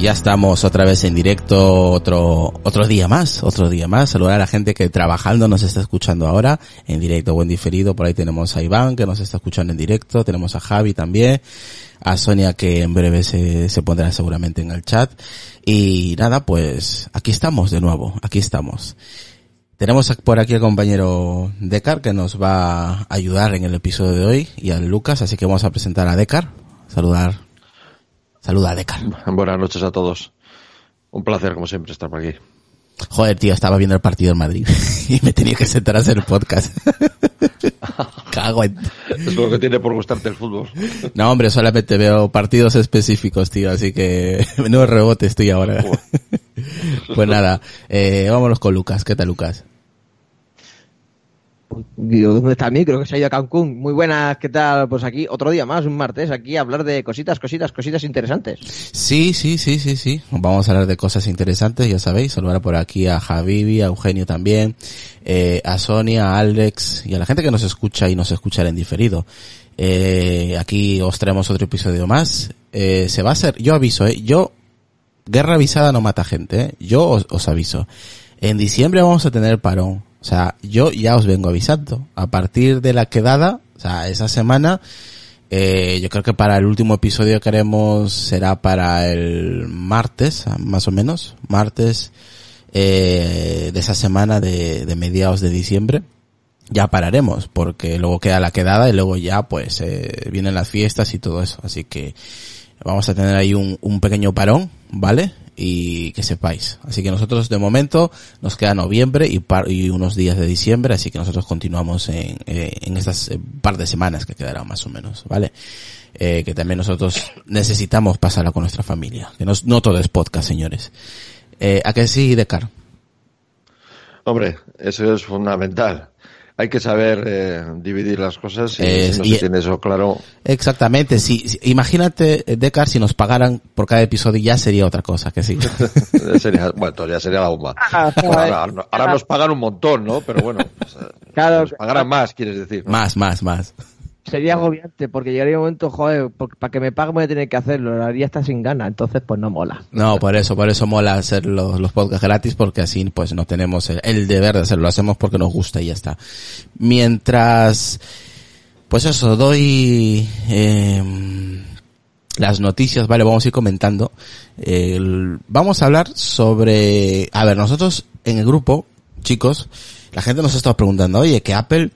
Ya estamos otra vez en directo, otro, otro día más, otro día más. Saludar a la gente que trabajando nos está escuchando ahora, en directo o en diferido. Por ahí tenemos a Iván que nos está escuchando en directo, tenemos a Javi también, a Sonia que en breve se, se pondrá seguramente en el chat. Y nada, pues aquí estamos de nuevo, aquí estamos. Tenemos por aquí al compañero Decar que nos va a ayudar en el episodio de hoy y a Lucas, así que vamos a presentar a Decar. Saludar. Saluda a Decar. Buenas noches a todos. Un placer, como siempre, estar por aquí. Joder, tío, estaba viendo el partido en Madrid y me tenía que sentar a hacer el podcast. Cago en... Es lo que tiene por gustarte el fútbol. No, hombre, solamente veo partidos específicos, tío, así que menudo rebote estoy ahora. pues nada, eh, vámonos con Lucas. ¿Qué tal, Lucas? Digo, ¿dónde está el micro? Que se ha ido a Cancún. Muy buenas, ¿qué tal? Pues aquí, otro día más, un martes, aquí a hablar de cositas, cositas, cositas interesantes. Sí, sí, sí, sí, sí. Vamos a hablar de cosas interesantes, ya sabéis. Saludar por aquí a Javivi, a Eugenio también, eh, a Sonia, a Alex y a la gente que nos escucha y nos escucha en diferido. Eh, aquí os traemos otro episodio más. Eh, se va a hacer, yo aviso, eh, yo, guerra avisada no mata gente, eh. yo os aviso. En diciembre vamos a tener parón. O sea, yo ya os vengo avisando. A partir de la quedada, o sea, esa semana, eh, yo creo que para el último episodio que haremos será para el martes, más o menos, martes eh, de esa semana de, de mediados de diciembre. Ya pararemos, porque luego queda la quedada y luego ya pues eh, vienen las fiestas y todo eso. Así que vamos a tener ahí un, un pequeño parón, ¿vale? Y que sepáis. Así que nosotros de momento nos queda noviembre y, par, y unos días de diciembre, así que nosotros continuamos en, eh, en estas eh, par de semanas que quedarán más o menos, ¿vale? Eh, que también nosotros necesitamos pasarla con nuestra familia, que no, no todo es podcast, señores. Eh, ¿A qué sí, Decar? Hombre, eso es fundamental hay que saber eh, dividir las cosas y Eh, si no y- se tiene eso claro. Exactamente, si, si- imagínate, Decar, si nos pagaran por cada episodio ya sería otra cosa, que sí. sería, bueno, entonces ya sería la bomba. Ah, Bueno, ahora, ahora nos pagan un montón, ¿no? Pero bueno, pues, eh, Claro, nos pagarán más, quieres decir. ¿no? más, más, más. Sería agobiante porque llegaría un momento, joder, para que me paguen voy a tener que hacerlo, lo haría hasta sin ganas, entonces pues no mola. No, por eso, por eso mola hacer los, los podcasts gratis, porque así pues no tenemos el, deber de hacerlo, lo hacemos porque nos gusta y ya está. Mientras, pues eso, doy eh, las noticias, vale, vamos a ir comentando. El- vamos a hablar sobre, a ver, nosotros en el grupo, chicos, la gente nos ha estado preguntando, oye, que Apple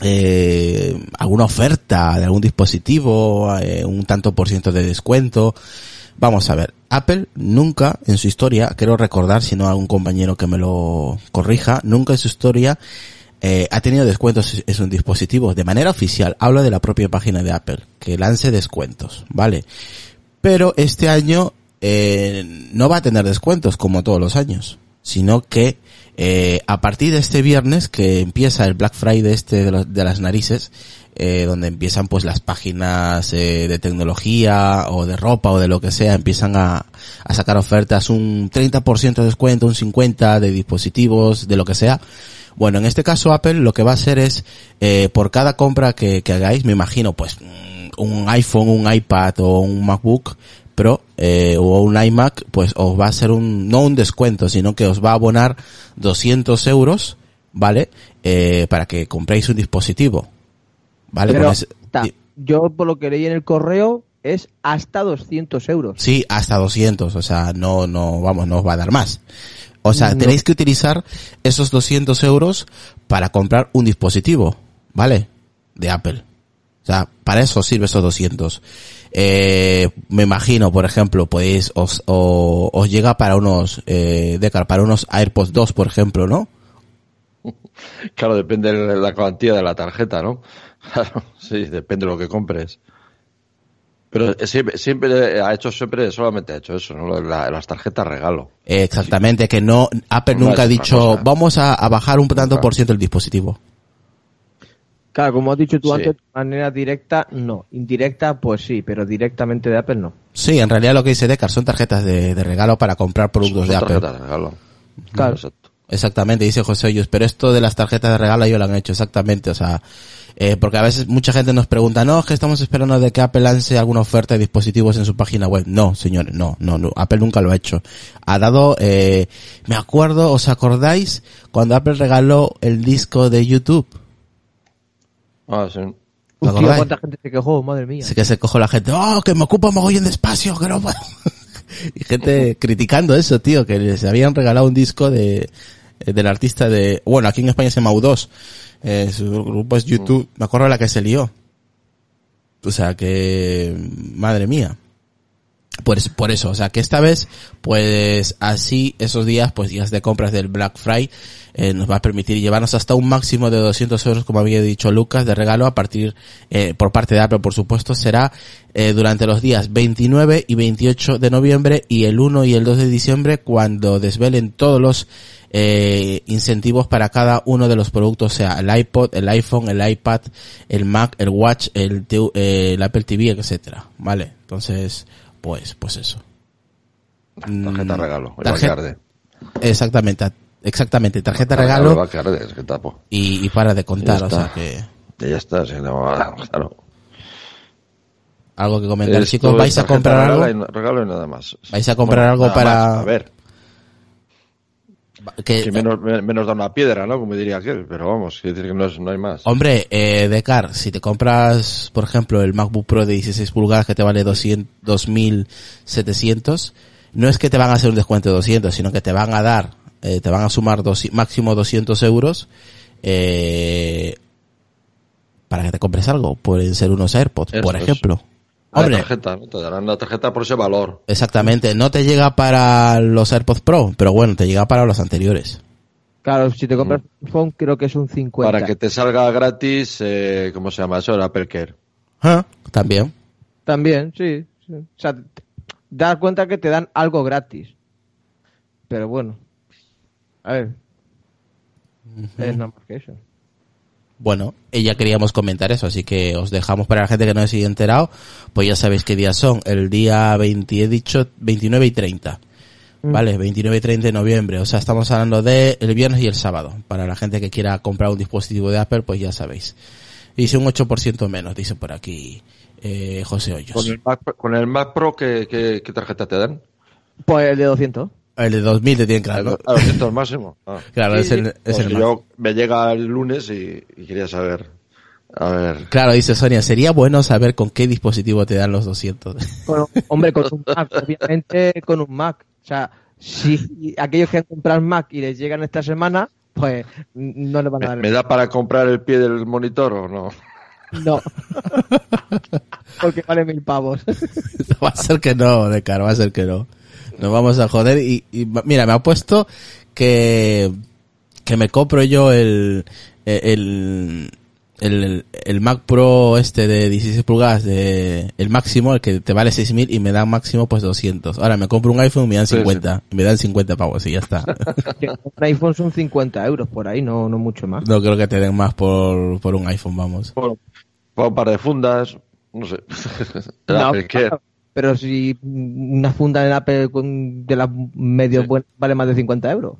eh, alguna oferta de algún dispositivo, eh, un tanto por ciento de descuento. Vamos a ver, Apple nunca en su historia, quiero recordar, si no a algún compañero que me lo corrija, nunca en su historia eh, ha tenido descuentos en sus dispositivos de manera oficial. Hablo de la propia página de Apple, que lance descuentos, ¿vale? Pero este año eh, no va a tener descuentos como todos los años, sino que eh, a partir de este viernes que empieza el Black Friday este de, los- de las narices, eh, donde empiezan pues las páginas eh, de tecnología o de ropa o de lo que sea, empiezan a, a sacar ofertas, un 30% de descuento, un 50% de dispositivos, de lo que sea. Bueno, en este caso Apple lo que va a hacer es, eh, por cada compra que, que hagáis, me imagino, pues, mm, un iPhone, un iPad o un MacBook Pro, eh, o un iMac, pues os va a ser un, no un descuento, sino que os va a abonar 200 euros, ¿vale? Eh, para que compréis un dispositivo. ¿Vale? Pero, Con ese- ta, yo por lo que leí en el correo es hasta 200 euros. Sí, hasta 200, o sea, no, no, vamos, no os va a dar más. O sea, No. tenéis que utilizar esos 200 euros para comprar un dispositivo, ¿vale? De Apple. O sea, para eso sirve esos 200. Eh, me imagino, por ejemplo, podéis, os, o- os llega para unos, eh, Decar, para unos AirPods 2, por ejemplo, ¿no? Claro, depende de la cuantía de la tarjeta, ¿no? Claro, sí, depende de lo que compres. Pero siempre, siempre ha hecho, siempre solamente ha hecho eso, ¿no? La- las tarjetas regalo. Exactamente, que no, Apple No nunca ha dicho, vamos a, a bajar un tanto por ciento el dispositivo. Claro, como has dicho tú Sí. antes, de manera directa, no. Indirecta, pues sí, pero directamente de Apple no. Sí, en realidad lo que dice Decar son tarjetas de, de regalo para comprar productos Son de Apple. tarjetas de regalo. Claro. Exacto. Exactamente, dice José Hoyos, pero esto de las tarjetas de regalo yo lo han hecho, exactamente, o sea, eh, porque a veces mucha gente nos pregunta, no, es que estamos esperando de que Apple lance alguna oferta de dispositivos en su página web. No, señores, no, no, no, Apple nunca lo ha hecho. Ha dado, eh, me acuerdo, ¿os acordáis cuando Apple regaló el disco de YouTube? Ah, sí. Cuánta gente se quejó, madre mía. Así que se cojo la gente, oh, que me ocupa mogollón de espacio, que no puedo. y gente criticando eso, tío, que les habían regalado un disco de, eh, del artista de, bueno, aquí en España se llama U2, eh, su grupo es YouTube, me acuerdo de la que se lió. O sea que, madre mía. Pues por eso, o sea que esta vez, pues así esos días, pues días de compras del Black Friday, eh, nos va a permitir llevarnos hasta un máximo de 200 euros, como había dicho Lucas, de regalo a partir, eh, por parte de Apple, por supuesto, será eh, durante los días 29 y 28 de noviembre y el 1 y el 2 de diciembre cuando desvelen todos los eh, incentivos para cada uno de los productos, sea el iPod, el iPhone, el iPad, el Mac, el Watch, el, el Apple TV, etcétera, ¿vale? Entonces, pues, pues eso. Tarjeta Mm, regalo. El Valcarde. Exactamente, exactamente, tarjeta El regalo Valcarde, es que tapo. y, y para de contar, o sea que ya está, sí, no, claro. algo que comentar, Esto chicos, ¿vais a comprar regalo algo? y regalo y nada más. ¿Vais a comprar algo nada para- más, A ver, Que- que menos, me- menos da una piedra, ¿no? Como diría aquel, pero vamos, quiere decir que no, es, no hay más. Hombre, eh, Decar, si te compras, por ejemplo, el MacBook Pro de 16 pulgadas que te vale 200, 2700, no es que te van a hacer un descuento de 200, sino que te van a dar, eh, te van a sumar dos, máximo 200 euros, eh, para que te compres algo. Pueden ser unos AirPods, Eso por es. La Hombre, tarjeta, ¿no? Te darán la tarjeta por ese valor. exactamente, no te llega para los AirPods Pro, pero bueno, te llega para los anteriores. Claro, si te compras un iPhone, creo que es un 50. Para que te salga gratis, eh, ¿cómo se llama eso? El Apple Care. Ah, También. También, sí. sí. O sea, te das cuenta que te dan algo gratis. Pero bueno. A ver. Es nada más que eso. Bueno, ya queríamos comentar eso, así que os dejamos para la gente que no se haya enterado, pues ya sabéis qué días son, el día 20, he dicho 29 y 30. Mm. Vale, 29 y 30 de noviembre, o sea, estamos hablando de el viernes y el sábado. Para la gente que quiera comprar un dispositivo de Apple, pues ya sabéis. Dice un 8% menos, dice por aquí eh, José Con Hoyos. el Mac, con el Mac Pro, ¿qué, qué, qué tarjeta te dan? Pues el de 200. El de 2000 te tienen claro. A 200 máximo. Ah. Claro, Sí, es el, es Pues el que yo me llega el lunes y, y quería saber. A ver. Claro, dice Sonia, sería bueno saber con qué dispositivo te dan los 200. Con- hombre, con un Mac, obviamente con un Mac. O sea, si aquellos que han comprado Mac y les llegan esta semana, pues no les van a ¿Me, dar. me da para comprar el pie del monitor o no? No. Porque vale mil pavos. va a ser que no, de cara, va a ser que no. Nos vamos a joder y, y mira, me ha puesto que, que me compro yo el, el, el, el Mac Pro este de 16 pulgadas de, el máximo, el que te vale 6000 y me dan máximo pues 200. Ahora me compro un iPhone y me dan Sí, 50. y me dan 50 pavos y ya está. un iPhone son 50 euros por ahí, no, no mucho más. no creo que te den más por, por un iPhone, vamos. Por, por un par de fundas, no sé. No. Pero si una funda en Apple con- de las medio buenas vale más de 50 euros.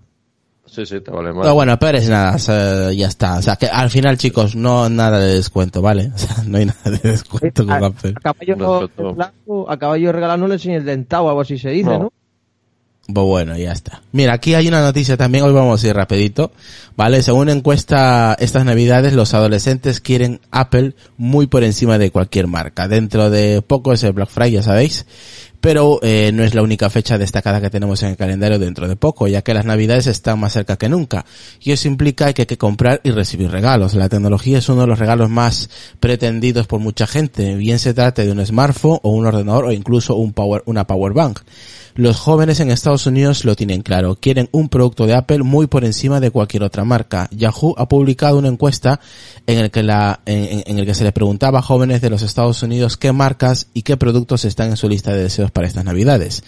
Sí, sí, te vale más. Pero bueno, pero es nada, o sea, ya está. O sea, que al final, chicos, no nada de descuento, ¿vale? O sea, no hay nada de descuento con a, Apple. a caballo, Respecto- blanco, a caballo regalándole sin el dentado o algo así se dice, No. ¿no? Pues bueno, ya está. Mira, aquí hay una noticia también, hoy vamos a ir rapidito, ¿vale? Según encuesta estas navidades, los adolescentes quieren Apple muy por encima de cualquier marca. Dentro de poco es el Black Friday, ya sabéis. Pero eh, no es la única fecha destacada que tenemos en el calendario dentro de poco, ya que las navidades están más cerca que nunca. Y eso implica que hay que comprar y recibir regalos. La tecnología es uno de los regalos más pretendidos por mucha gente, bien se trate de un smartphone o un ordenador o incluso un power, una power bank. Los jóvenes en Estados Unidos lo tienen claro, quieren un producto de Apple muy por encima de cualquier otra marca. Yahoo ha publicado una encuesta en la, que se le preguntaba a jóvenes de los Estados Unidos qué marcas y qué productos están en su lista de deseos para estas navidades.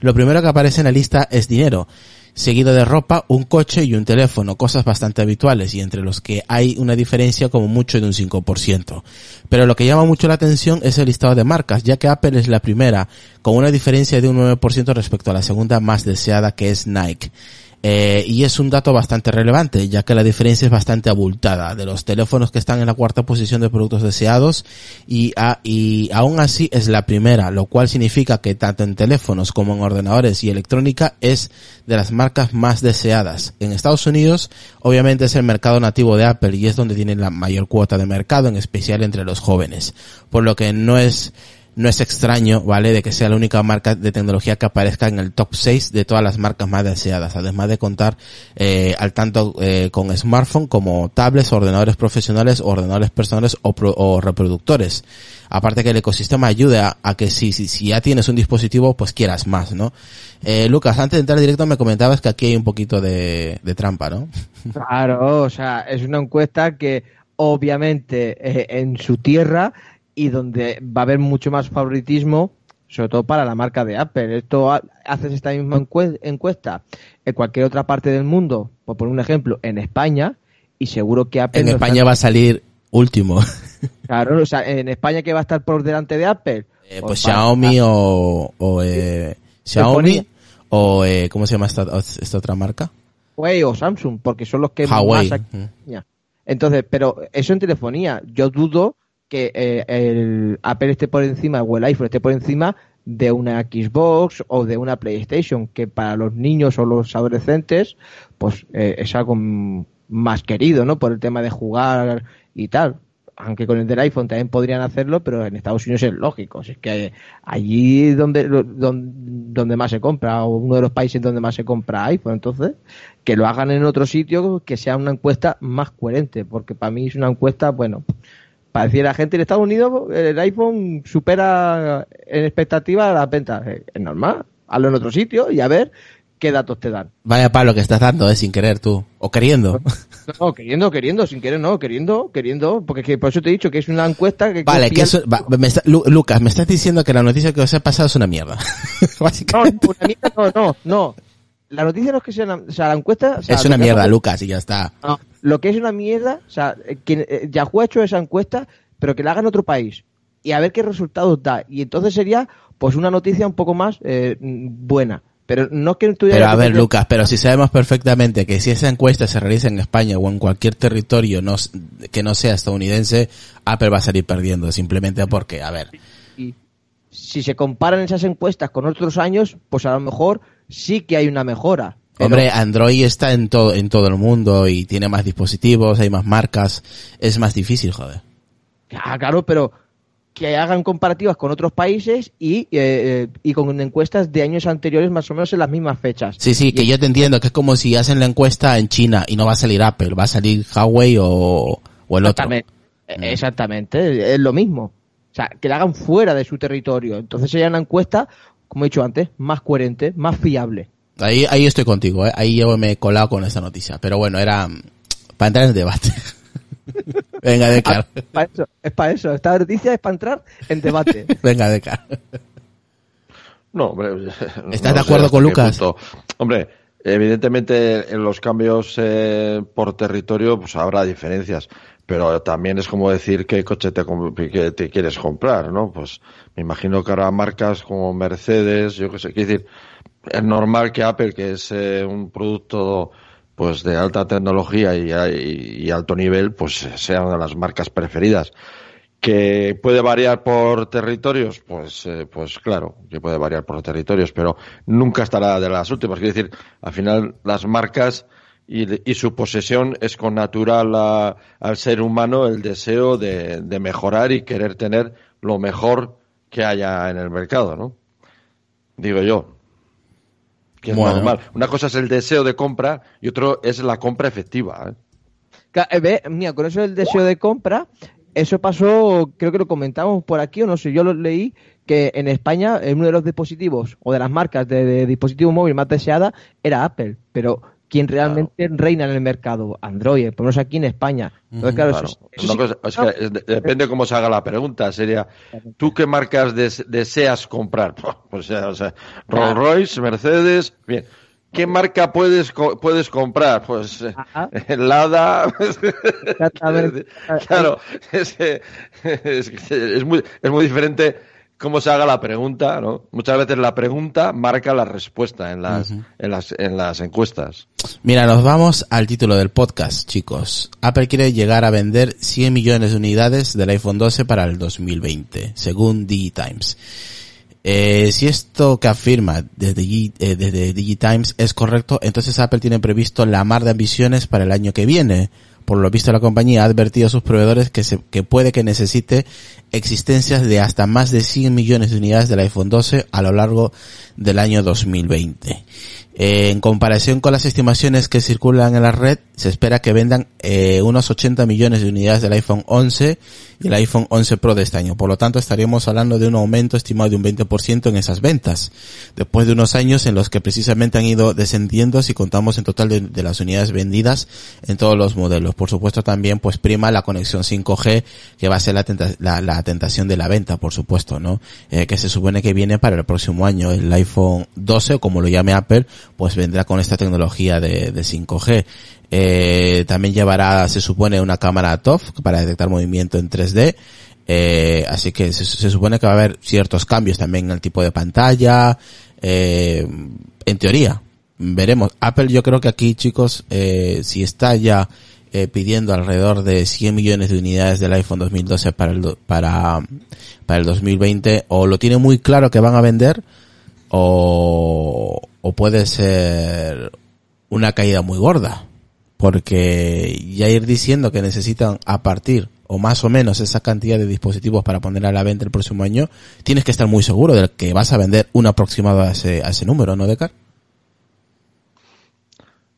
Lo primero que aparece en la lista es dinero, seguido de ropa, un coche y un teléfono, cosas bastante habituales y entre los que hay una diferencia como mucho de un 5%. Pero lo que llama mucho la atención es el listado de marcas, ya que Apple es la primera, con una diferencia de un 9% respecto a la segunda más deseada que es Nike. Eh, y es un dato bastante relevante, ya que la diferencia es bastante abultada de los teléfonos que están en la cuarta posición de productos deseados y, a- y aún así es la primera, lo cual significa que tanto en teléfonos como en ordenadores y electrónica es de las marcas más deseadas. En Estados Unidos, obviamente es el mercado nativo de Apple y es donde tienen la mayor cuota de mercado, en especial entre los jóvenes, por lo que no es no es extraño, ¿vale? De que sea la única marca de tecnología que aparezca en el top 6 de todas las marcas más deseadas, además de contar eh, al tanto eh, con smartphone como tablets, ordenadores profesionales, ordenadores personales o, pro- o reproductores. Aparte que el ecosistema ayuda a, que si, si, si ya tienes un dispositivo, pues quieras más, ¿no? Eh, Lucas, antes de entrar directo me comentabas que aquí hay un poquito de, de trampa, ¿no? Claro, o sea, es una encuesta que obviamente eh, en su tierra y donde va a haber mucho más favoritismo, sobre todo para la marca de Apple. Esto ha- haces esta misma encue- encuesta en cualquier otra parte del mundo, por poner un ejemplo, en España, y seguro que Apple En no España está- va a salir último. Claro, o sea, en España que va a estar por delante de Apple. Eh, pues para- Xiaomi o, o eh, Xiaomi o eh, ¿cómo se llama esta, esta otra marca? Huawei o Samsung, porque son los que Huawei. más aquí-. Entonces, pero eso en telefonía, yo dudo que eh, el Apple esté por encima o el iPhone esté por encima de una Xbox o de una PlayStation, que para los niños o los adolescentes, pues eh, es algo más querido, ¿no? Por el tema de jugar y tal. Aunque con el del iPhone también podrían hacerlo, pero en Estados Unidos es lógico. Es que allí donde, donde, donde más se compra, o uno de los países donde más se compra iPhone, entonces, que lo hagan en otro sitio, que sea una encuesta más coherente, porque para mí es una encuesta, bueno, para decir a la gente en Estados Unidos el iPhone supera en expectativa las ventas. Eh, Es normal, hazlo en otro sitio y a ver qué datos te dan. Vaya palo que estás dando, eh, sin querer tú. O queriendo. No, queriendo, queriendo, sin querer, no, queriendo, queriendo, porque es que por eso te he dicho que es una encuesta que... Vale, que eso, va, me está- Lu- Lucas, me estás diciendo que la noticia que os he pasado es una mierda. No, Básicamente. una mierda, no, no, no. La noticia no es que sea una, o sea, la encuesta... o sea, es una que mierda, Lucas, y ya está. No, lo que es una mierda, o sea, quien, eh, Yahoo ha hecho esa encuesta, pero que la haga en otro país y a ver qué resultados da. Y entonces sería, pues, una noticia un poco más eh, buena. Pero no es que tuviera Pero a que ver, Lucas, pero si sabemos perfectamente que si esa encuesta se realiza en España o en cualquier territorio no, que no sea estadounidense, Apple va a salir perdiendo, simplemente porque, a ver, y si se comparan esas encuestas con otros años, pues a lo mejor sí que hay una mejora. Pero- Hombre, Android está en todo, en todo el mundo y tiene más dispositivos, hay más marcas, es más difícil, joder. Ah, claro, pero que hagan comparativas con otros países y, eh, eh, y con encuestas de años anteriores más o menos en las mismas fechas. Sí, sí, que yo te entiendo, que es como si hacen la encuesta en China y no va a salir Apple, va a salir Huawei o, o el otro. Exactamente. Eh, Exactamente, es lo mismo. O sea, que la hagan fuera de su territorio. Entonces sería una encuesta, como he dicho antes, más coherente, más fiable. Ahí, ahí estoy contigo, ¿eh? ahí yo me he colado con esta noticia. Pero bueno, era mm, para entrar en el debate. Venga, de cara. Pa' eso, es para eso. Esta noticia es para entrar en debate. Venga, de cara. No, hombre. no ¿Estás de acuerdo con Lucas? punto. Hombre, evidentemente en los cambios eh, por territorio pues habrá diferencias, pero también es como decir qué coche te, que te quieres comprar, ¿no? Pues me imagino que habrá marcas como Mercedes, yo qué sé, quiero decir, es normal que Apple, que es eh, un producto pues de alta tecnología y, alto nivel, pues sea una de las marcas preferidas. Que puede variar por territorios, pues, eh, pues claro, que puede variar por territorios, pero nunca estará de las últimas. Quiere decir, al final las marcas y, y su posesión es con natural al ser humano el deseo de, de mejorar y querer tener lo mejor que haya en el mercado, ¿no? Digo yo. Que es normal. Una cosa es el deseo de compra y otro es la compra efectiva. ¿eh? eh mira, con eso del deseo de compra, eso pasó, creo que lo comentamos por aquí, o no sé, yo lo leí, que en España uno de los dispositivos o de las marcas de, de dispositivo móvil más deseada era Apple, pero quien realmente reina en el mercado, Android, por lo menos aquí en España. depende cómo se haga la pregunta. Sería, ¿tú qué marcas deseas comprar? Pues, o sea, Rolls Royce, Mercedes, bien. ¿Qué marca puedes puedes comprar? Pues eh, Lada. claro, es, es, muy, es muy diferente cómo se haga la pregunta, ¿no? Muchas veces la pregunta marca la respuesta en las, en las, en las encuestas. Mira, nos vamos al título del podcast, chicos. Apple quiere llegar a vender 100 millones de unidades del iPhone 12 para el 2020, según DigiTimes. Eh, si esto que afirma desde, eh, desde DigiTimes es correcto, entonces Apple tiene previsto la mar de ambiciones para el año que viene. Por lo visto la compañía ha advertido a sus proveedores que, se, que puede que necesite existencias de hasta más de 100 millones de unidades del iPhone 12 a lo largo del año 2020. Eh, en comparación con las estimaciones que circulan en la red, se espera que vendan eh, unos 80 millones de unidades del iPhone 11 y el iPhone 11 Pro de este año. Por lo tanto, estaríamos hablando de un aumento estimado de un 20% en esas ventas. Después de unos años en los que precisamente han ido descendiendo si contamos en total de, las unidades vendidas en todos los modelos. Por supuesto, también pues prima la conexión 5G que va a ser la, la, tentación de la venta, por supuesto, ¿no? Eh, que se supone que viene para el próximo año. El iPhone 12 o como lo llame Apple, pues vendrá con esta tecnología de, de 5G. Eh, también llevará, se supone, una cámara TOF para detectar movimiento en 3D. Eh, así que se, supone que va a haber ciertos cambios también en el tipo de pantalla. Eh, en teoría, veremos. Apple yo creo que aquí, chicos, eh, si está ya eh, pidiendo alrededor de 100 millones de unidades del iPhone 2012 para el, para, para el 2020, o lo tiene muy claro que van a vender, o, o puede ser una caída muy gorda. Porque ya ir diciendo que necesitan a partir o más o menos esa cantidad de dispositivos para poner a la venta el próximo año, tienes que estar muy seguro de que vas a vender un aproximado a ese, a ese número, ¿no, Decar?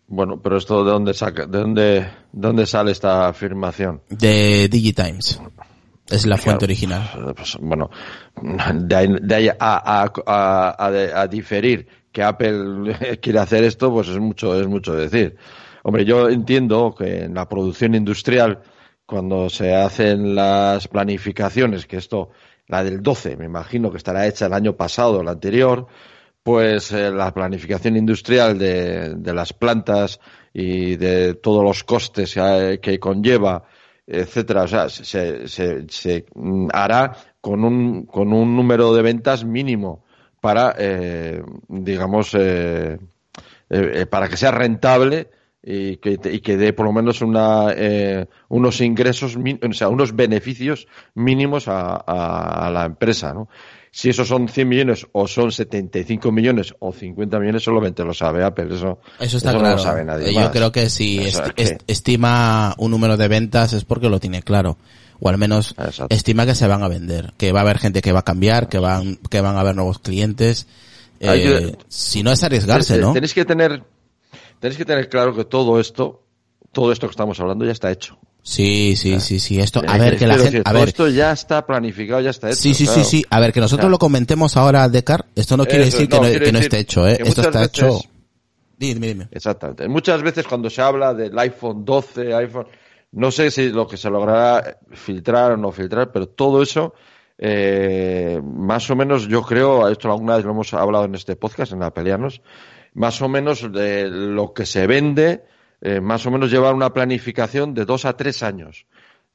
Bueno, pero esto de dónde saca, de dónde, dónde sale esta afirmación? De Digitimes. Es la fuente original. Pues, bueno, de ahí, a, a, a, diferir que Apple quiere hacer esto, pues es mucho, es mucho decir. Hombre, yo entiendo que en la producción industrial, cuando se hacen las planificaciones, que esto, la del 12, me imagino que estará hecha el año pasado, la anterior, pues eh, la planificación industrial de, de, las plantas y de todos los costes que conlleva etcétera. O sea, se, se, se mm, hará con un, con un número de ventas mínimo para, eh, digamos, eh, eh, para que sea rentable y que, y que dé por lo menos una, unos ingresos, o sea, unos beneficios mínimos a, a, a la empresa, ¿no? Si esos son 100 millones o son 75 millones o 50 millones, solamente lo sabe Apple. Eso, eso está claro. no lo sabe nadie. Yo creo que si estima un número de ventas es porque lo tiene claro. O al menos estima que se van a vender. Que va a haber gente que va a cambiar, que van, que van a haber nuevos clientes. Eh, si no es arriesgarse, ¿no? Tenéis que tener, tenéis que tener claro que todo esto, todo esto que estamos hablando ya está hecho. Sí, sí, sí, sí. Esto, a ver, que la gente, a ver. Esto ya está planificado, ya está hecho. Sí, sí, sí, sí. A ver, que nosotros lo comentemos ahora, Decar. Esto no quiere decir que, no, que no, esté hecho, ¿eh? Esto está hecho. Dime, dime. Exactamente. Muchas veces cuando se habla del iPhone 12, iPhone, no sé si lo que se logrará filtrar o no filtrar, pero todo eso, eh, más o menos, yo creo, esto alguna vez lo hemos hablado en este podcast, en la pelearnos, más o menos de lo que se vende, eh, más o menos llevar una planificación de dos a tres años.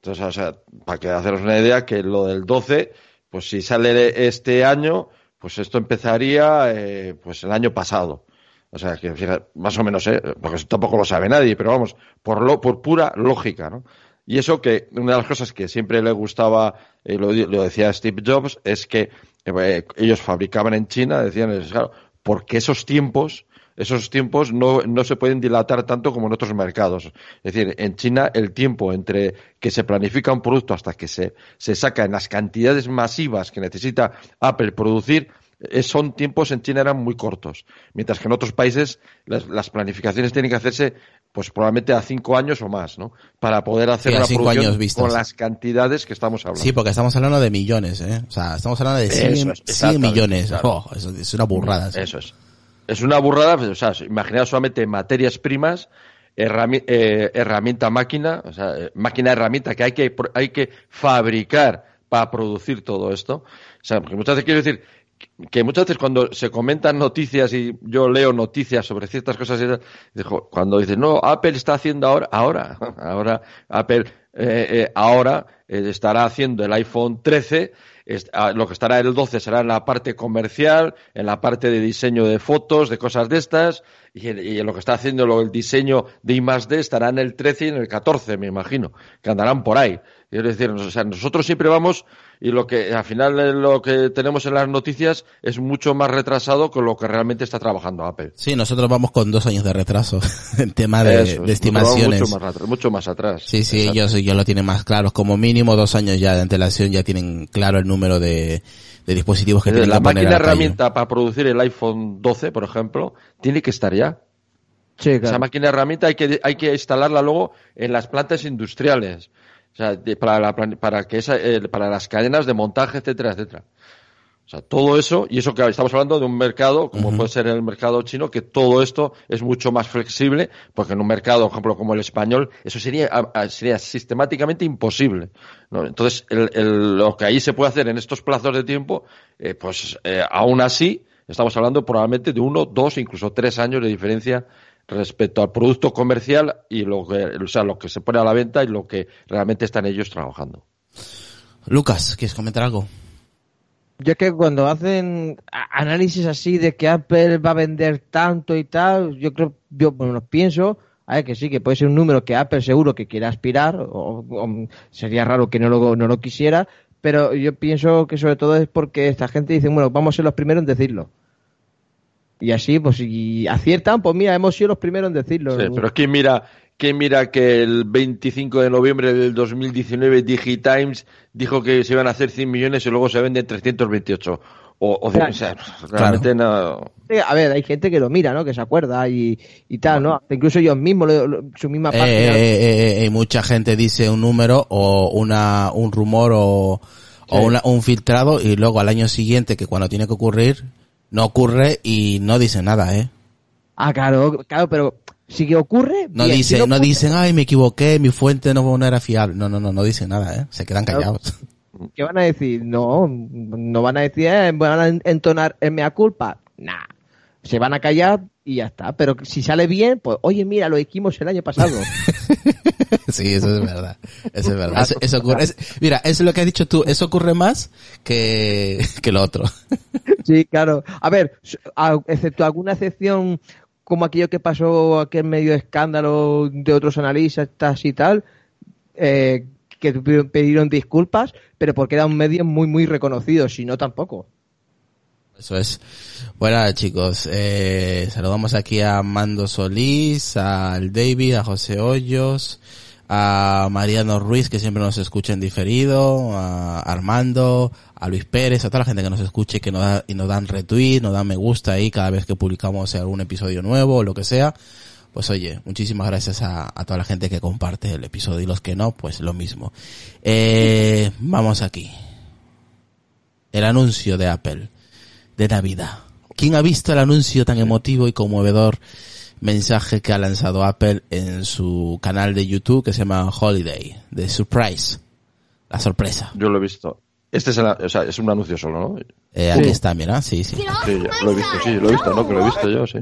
Entonces, para que haceros una idea, que lo del 12, pues si sale este año, pues esto empezaría eh, pues el año pasado. O sea, que más o menos, ¿eh? porque tampoco lo sabe nadie, pero vamos, por, lo, por pura lógica, ¿no? Y eso que una de las cosas que siempre le gustaba, y lo, decía Steve Jobs, es que eh, ellos fabricaban en China, decían, claro, porque esos tiempos, esos tiempos no, no se pueden dilatar tanto como en otros mercados. Es decir, en China el tiempo entre que se planifica un producto hasta que se, se saca en las cantidades masivas que necesita Apple producir, eh, son tiempos en China eran muy cortos, mientras que en otros países las, las, planificaciones tienen que hacerse pues probablemente a cinco años o más, ¿no? Para poder hacer Sí, a una cinco producción con las cantidades que estamos hablando. Sí, porque estamos hablando de millones, ¿eh? O sea, estamos hablando de 100, Eso es, 100 exactamente, millones. claro. Oh, eso es una burrada. Eso es. Es una burrada, o sea, imaginaos solamente materias primas, eh, herramienta máquina, o sea, eh, máquina herramienta que hay que hay que fabricar para producir todo esto. O sea, porque muchas veces quiero decir que muchas veces cuando se comentan noticias y yo leo noticias sobre ciertas cosas cuando dicen, no, Apple está haciendo ahora, ahora, ahora, Apple eh, eh, ahora eh, estará haciendo el iPhone 13, est- ah, lo que estará el 12 será en la parte comercial, en la parte de diseño de fotos, de cosas de estas, y, y lo que está haciendo lo- el diseño de I estará en el 13 y en el 14, me imagino, que andarán por ahí. Es decir, o sea, nosotros siempre vamos y lo que al final eh, lo que tenemos en las noticias es mucho más retrasado con lo que realmente está trabajando Apple. Sí, nosotros vamos con dos años de retraso en tema de, Eso, estimaciones. Mucho más, atr- mucho más atrás. Sí, sí, Exacto. ellos, ellos lo tienen más claro. Como mínimo dos años ya de antelación ya tienen claro el número de, de dispositivos que decir, tienen la que poner máquina calle. herramienta para producir el iPhone 12, por ejemplo, tiene que estar ya. Sí, Esa máquina herramienta hay que, hay que instalarla luego en las plantas industriales. O sea, de- para, la para, que esa, eh, para las cadenas de montaje, etcétera, etcétera. O sea, todo eso, y eso que estamos hablando de un mercado, como puede ser el mercado chino, que todo esto es mucho más flexible, porque en un mercado, por ejemplo, como el español, eso sería, sería sistemáticamente imposible. ¿no? Entonces, el- el- lo que ahí se puede hacer en estos plazos de tiempo, eh, pues eh, aún así, estamos hablando probablemente de uno, dos, incluso tres años de diferencia respecto al producto comercial y lo que, o sea, lo que se pone a la venta y lo que realmente están ellos trabajando. Lucas, ¿quieres comentar algo? Yo es que cuando hacen análisis así de que Apple va a vender tanto y tal, yo creo, yo bueno, pienso, a ver, que sí, que puede ser un número que Apple seguro que quiera aspirar, o, o sería raro que no lo, no lo quisiera, pero yo pienso que sobre todo es porque esta gente dice, bueno, vamos a ser los primeros en decirlo. Y así, pues si aciertan, pues mira, hemos sido los primeros en decirlo. Sí, pero ¿quién mira, quién mira que el 25 de noviembre del 2019 Digitimes dijo que se iban a hacer 100 millones y luego se venden 328? O, o, Claro. o sea, realmente no. Sí, A ver, hay gente que lo mira, ¿no? Que se acuerda y, y tal, ¿no? Incluso ellos mismos, lo- lo- su misma Eh, página. eh, eh, eh, mucha gente dice un número o una, un rumor o, o una- un filtrado y luego al año siguiente que cuando tiene que ocurrir no ocurre y no dice nada, ¿eh? Ah, claro, claro, pero si que ocurre. No bien, dice, si no ocurre- dicen, ay, me equivoqué, mi fuente no, no era fiable. No, no, no, no dicen nada, ¿eh? Se quedan callados. ¿Qué van a decir? No, no van a decir, eh, van a entonar el mea culpa. Nah. Se van a callar y ya está. Pero si sale bien, pues, oye, mira, lo hicimos el año pasado. Sí, eso es verdad. Eso es verdad. Eso, eso ocurre. es- mira, eso es lo que has dicho tú. Eso ocurre más que, que lo otro. sí, claro. A ver, a- excepto alguna excepción como aquello que pasó, aquel medio escándalo de otros analistas y tal, eh, que pidieron disculpas, pero porque era un medio muy, muy reconocido, si no tampoco. Eso es. Bueno, chicos, eh, saludamos aquí a Mando Solís, al David, a José Hoyos, a Mariano Ruiz, que siempre nos escucha en diferido, a Armando, a Luis Pérez, a toda la gente que nos escuche que nos da, y nos dan retweet, nos dan me gusta ahí cada vez que publicamos algún episodio nuevo o lo que sea. Pues oye, muchísimas gracias a, toda la gente que comparte el episodio y los que no, pues lo mismo. Eh, vamos aquí. El anuncio de Apple de Navidad. ¿Quién ha visto el anuncio tan emotivo y conmovedor mensaje que ha lanzado Apple en su canal de YouTube que se llama Holiday, de Surprise? La sorpresa. Yo lo he visto. Este es, el- o sea, es un anuncio solo, ¿no? Eh, Aquí está, mira, sí, sí. Sí, lo he visto, sí, lo he visto, ¿no? Que lo he visto yo, sí.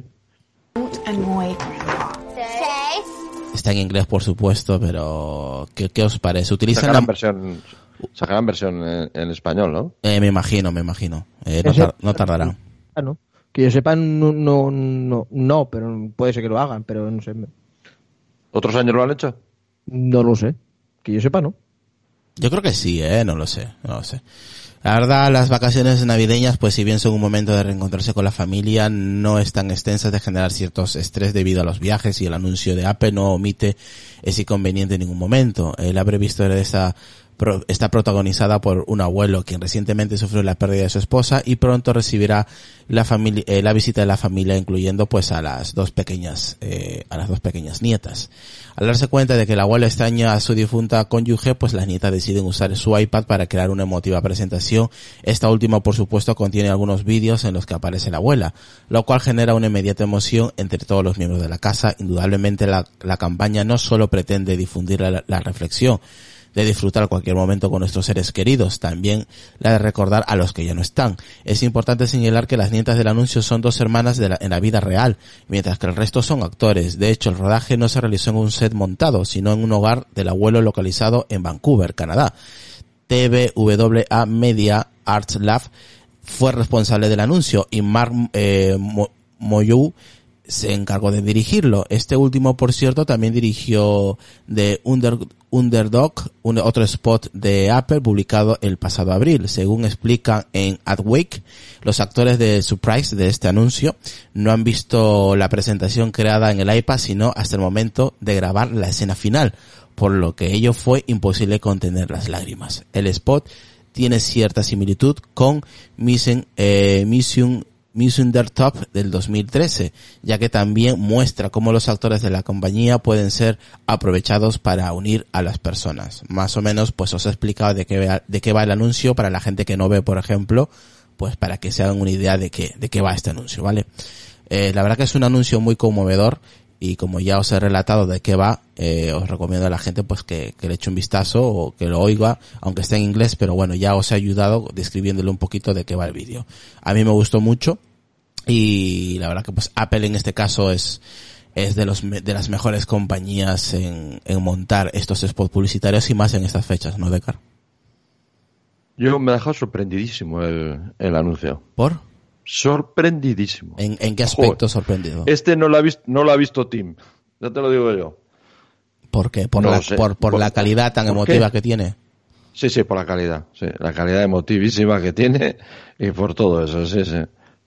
Está en inglés, por supuesto, pero ¿qué, qué os parece? Utilizan la... versión, sacarán versión en, en español, ¿no? Eh, me imagino, me imagino. Eh, no, Ese- tar- no tardará. Ah, ¿no? Que yo sepa, no, no, no, no, pero puede ser que lo hagan, pero no sé. ¿Otros años lo han hecho? No lo sé. Que yo sepa, no. Yo creo que sí, eh, no lo sé, no lo sé. La verdad, las vacaciones navideñas, pues si bien son un momento de reencontrarse con la familia, no están extensas de generar ciertos estrés debido a los viajes y el anuncio de Apple no omite ese inconveniente en ningún momento. El haber visto de esa pro- está protagonizada por un abuelo quien recientemente sufrió la pérdida de su esposa y pronto recibirá la familia eh, la visita de la familia incluyendo pues a las dos pequeñas eh, a las dos pequeñas nietas. Al darse cuenta de que el abuelo extraña a su difunta cónyuge pues las nietas deciden usar su iPad para crear una emotiva presentación. Esta última por supuesto contiene algunos vídeos en los que aparece la abuela lo cual genera una inmediata emoción entre todos los miembros de la casa. Indudablemente la, campaña no solo pretende difundir la reflexión de disfrutar cualquier momento con nuestros seres queridos, también la de recordar a los que ya no están. Es importante señalar que las nietas del anuncio son dos hermanas de la- en la vida real, mientras que el resto son actores. De hecho, el rodaje no se realizó en un set montado, sino en un hogar del abuelo localizado en Vancouver, Canadá. TVWA Media Arts Lab fue responsable del anuncio y Mark eh, Mo- Moyou se encargó de dirigirlo. Este último, por cierto, también dirigió de Under, Underdog, un, otro spot de Apple publicado el pasado abril. Según explican en AdWeek, los actores de Surprise de este anuncio no han visto la presentación creada en el iPad, sino hasta el momento de grabar la escena final, por lo que ello fue imposible contener las lágrimas. El spot tiene cierta similitud con Mission, eh, Mission Mission Der Top del 2013, ya que también muestra cómo los actores de la compañía pueden ser aprovechados para unir a las personas. Más o menos, pues os he explicado de qué, de qué va el anuncio para la gente que no ve, por ejemplo, pues para que se hagan una idea de qué, de qué va este anuncio, ¿vale? Eh, la verdad que es un anuncio muy conmovedor y como ya os he relatado de qué va, eh, os recomiendo a la gente pues que, que le eche un vistazo o que lo oiga, aunque esté en inglés, pero bueno, ya os he ayudado describiéndole un poquito de qué va el vídeo. A mí me gustó mucho y la verdad que pues Apple en este caso es es de los de las mejores compañías en, en montar estos spots publicitarios y más en estas fechas, ¿no, Decar? Yo me he dejado sorprendidísimo el, el anuncio. ¿Por? Sorprendidísimo. ¿En, en qué aspecto Joder. sorprendido? Este no lo ha visto, no lo ha visto Tim. Ya te lo digo yo. ¿Por qué? ¿Por, no la, sé. por, por ¿Por- la calidad tan emotiva qué? que tiene? Sí, sí, por la calidad. Sí, la calidad emotivísima que tiene y por todo eso, sí, sí.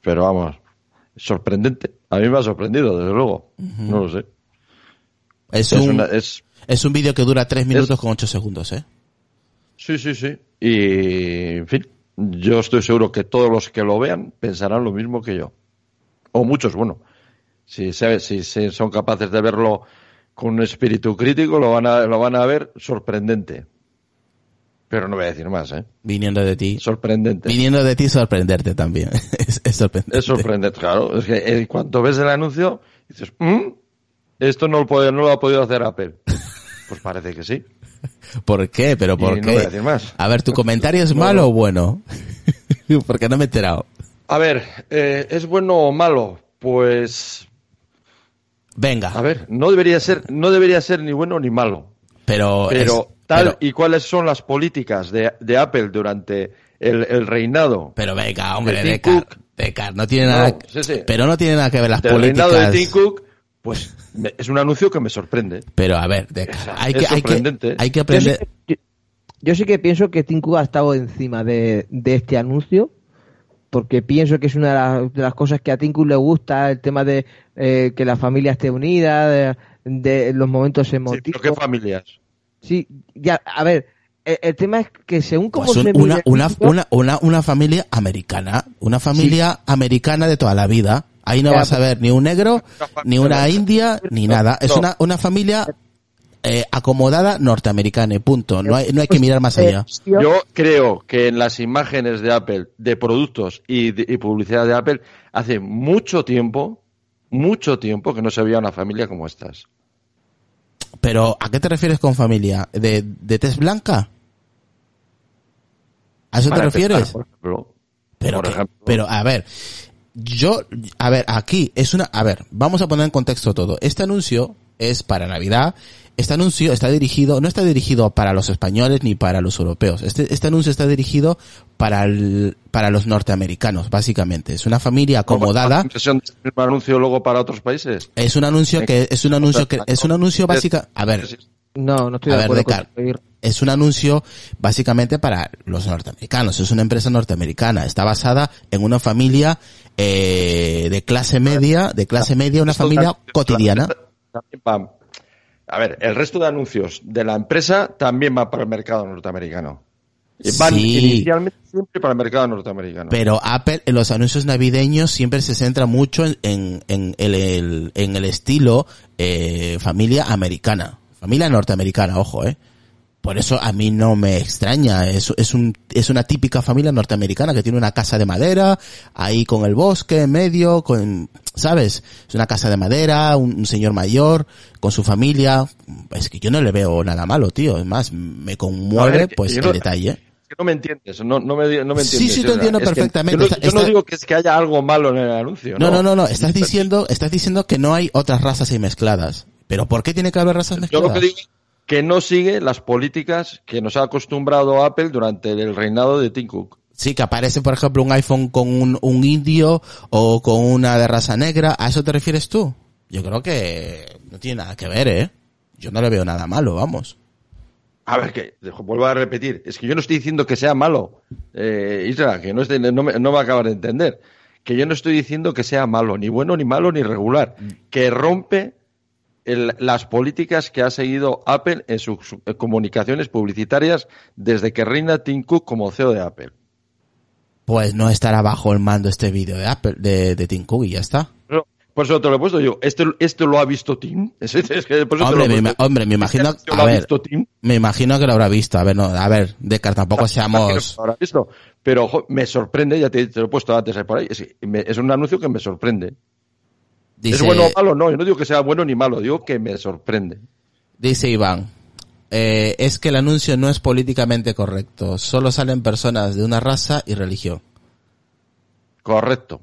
Pero vamos, sorprendente. A mí me ha sorprendido, desde luego. No lo sé. Es Es un, una- es, es un vídeo que dura 3 minutos con 8 segundos, ¿eh? sí, sí, sí. Y, en fin, yo estoy seguro que todos los que lo vean pensarán lo mismo que yo. O muchos, bueno. Si, se- si, si son capaces de verlo con un espíritu crítico, lo van a, lo van a ver sorprendente. Pero no voy a decir más, ¿eh? Viniendo de ti. Sorprendente. Viniendo de ti sorprenderte también. es, es sorprendente. Es sorprendente, claro. Es que en cuanto ves el anuncio, dices, "¿Mm? Esto no lo, puede- no lo ha podido hacer Apple. Pues parece que sí. ¿Por qué? ¿Pero por Y no qué? voy a decir más. A ver, ¿tu comentario es malo o bueno? Porque no me he enterado. A ver, eh, ¿es bueno o malo? Pues, Venga, a ver, no debería ser, no debería ser ni bueno ni malo. pero... Pero es- tal pero- y cuáles son las políticas de, de Apple durante el, el reinado Pero venga, hombre, de Tim Cook. Decar, no tiene No, nada, sí, sí. pero no tiene nada que ver las del reinado políticas. de Tim Cook, pues me- es un anuncio que me sorprende. Pero a ver, sea, hay es que, hay que, sorprendente. hay que Yo sí aprender. que, yo- yo sí que pienso que Cook ha estado encima de, de este anuncio, porque pienso que es una de las, de las cosas que a Cook le gusta, el tema de eh, que la familia esté unida, de, de los momentos Sí, emotivos. pero ¿qué familias? Sí, ya, a ver, el, el tema es que según cómo Pues un- se una, una, una, una familia americana, una familia americana de toda la vida. Ahí no vas a ver ni un negro, ni una india, ni nada. Es una, una familia eh, acomodada norteamericana y punto. No hay, no hay que mirar más allá. Yo creo que en las imágenes de Apple, de productos y, de- y publicidad de Apple, hace mucho tiempo, mucho tiempo que no se veía una familia como estas. Pero, ¿a qué te refieres con familia? ¿De, de tez blanca? ¿A eso te Para refieres? por ejemplo. Pero, por ejemplo. pero, a ver, yo, a ver, aquí es una, a ver, vamos a poner en contexto todo. Este anuncio es para Navidad. Este anuncio está dirigido, no está dirigido para los españoles ni para los europeos. Este, este anuncio está dirigido para el, para los norteamericanos, básicamente. Es una familia acomodada. impresión de este mismo anuncio luego para otros países? Es un anuncio que, es un anuncio que, es un anuncio básica, a ver, No, no estoy de acuerdo con es un anuncio básicamente para los norteamericanos. Es una empresa norteamericana. Está basada en una familia eh, de clase media, de clase media, una familia cotidiana. A ver, el resto de anuncios de la empresa también va para el mercado norteamericano. Van Sí. inicialmente siempre para el mercado norteamericano. Pero Apple en los anuncios navideños siempre se centra mucho en, en, en el, el- en el estilo eh, familia americana. Familia norteamericana, ojo, eh. Por eso a mí no me extraña. Es, es, un, es una típica familia norteamericana que tiene una casa de madera, ahí con el bosque en medio, con, ¿sabes? Es una casa de madera, un, un señor mayor, con su familia. Es que yo no le veo nada malo, tío. Es más, me conmueve, ver, pues, el no- detalle. Que no me entiendes, no, no me, no me Sí, entiendes. sí, te o sea, entiendo es perfectamente. Yo, no, Está- yo no está- digo que, es que haya algo malo en el anuncio. No, no, no, no. Estás diciendo, estás diciendo que no hay otras razas ahí mezcladas. Pero ¿por qué tiene que haber razas Yo mezcladas? lo que digo es que no sigue las políticas que nos ha acostumbrado Apple durante el reinado de Tim Cook. Sí, que aparece, por ejemplo, un iPhone con un, un indio o con una de raza negra. ¿A eso te refieres tú? Yo creo que no tiene nada que ver, ¿eh? Yo no le veo nada malo, vamos. A ver, que vuelvo a repetir, es que yo no estoy diciendo que sea malo, eh, Isra, que no, esté- no, me, no me acabas de entender, que yo no estoy diciendo que sea malo, ni bueno, ni malo, ni regular, que rompe el- las políticas que ha seguido Apple en sus sus comunicaciones publicitarias desde que reina Tim Cook como CEO de Apple. Pues no estará bajo el mando este vídeo de Apple, de, de Tim Cook y ya está. Por eso te lo he puesto yo, ¿esto, esto lo ha visto Tim? Es, es que Hombre, me, hombre, me imagino, ¿Este a ver, me imagino que lo habrá visto. A ver, no, a ver, Decar, tampoco seamos... lo habrá visto. Pero me sorprende, ya te, te lo he puesto antes ahí por ahí, es, me- es un anuncio que me sorprende. Dice, ¿Es bueno o malo? No, yo no digo que sea bueno ni malo, digo que me sorprende. Dice Iván, eh, es que el anuncio no es políticamente correcto, solo salen personas de una raza y religión. Correcto.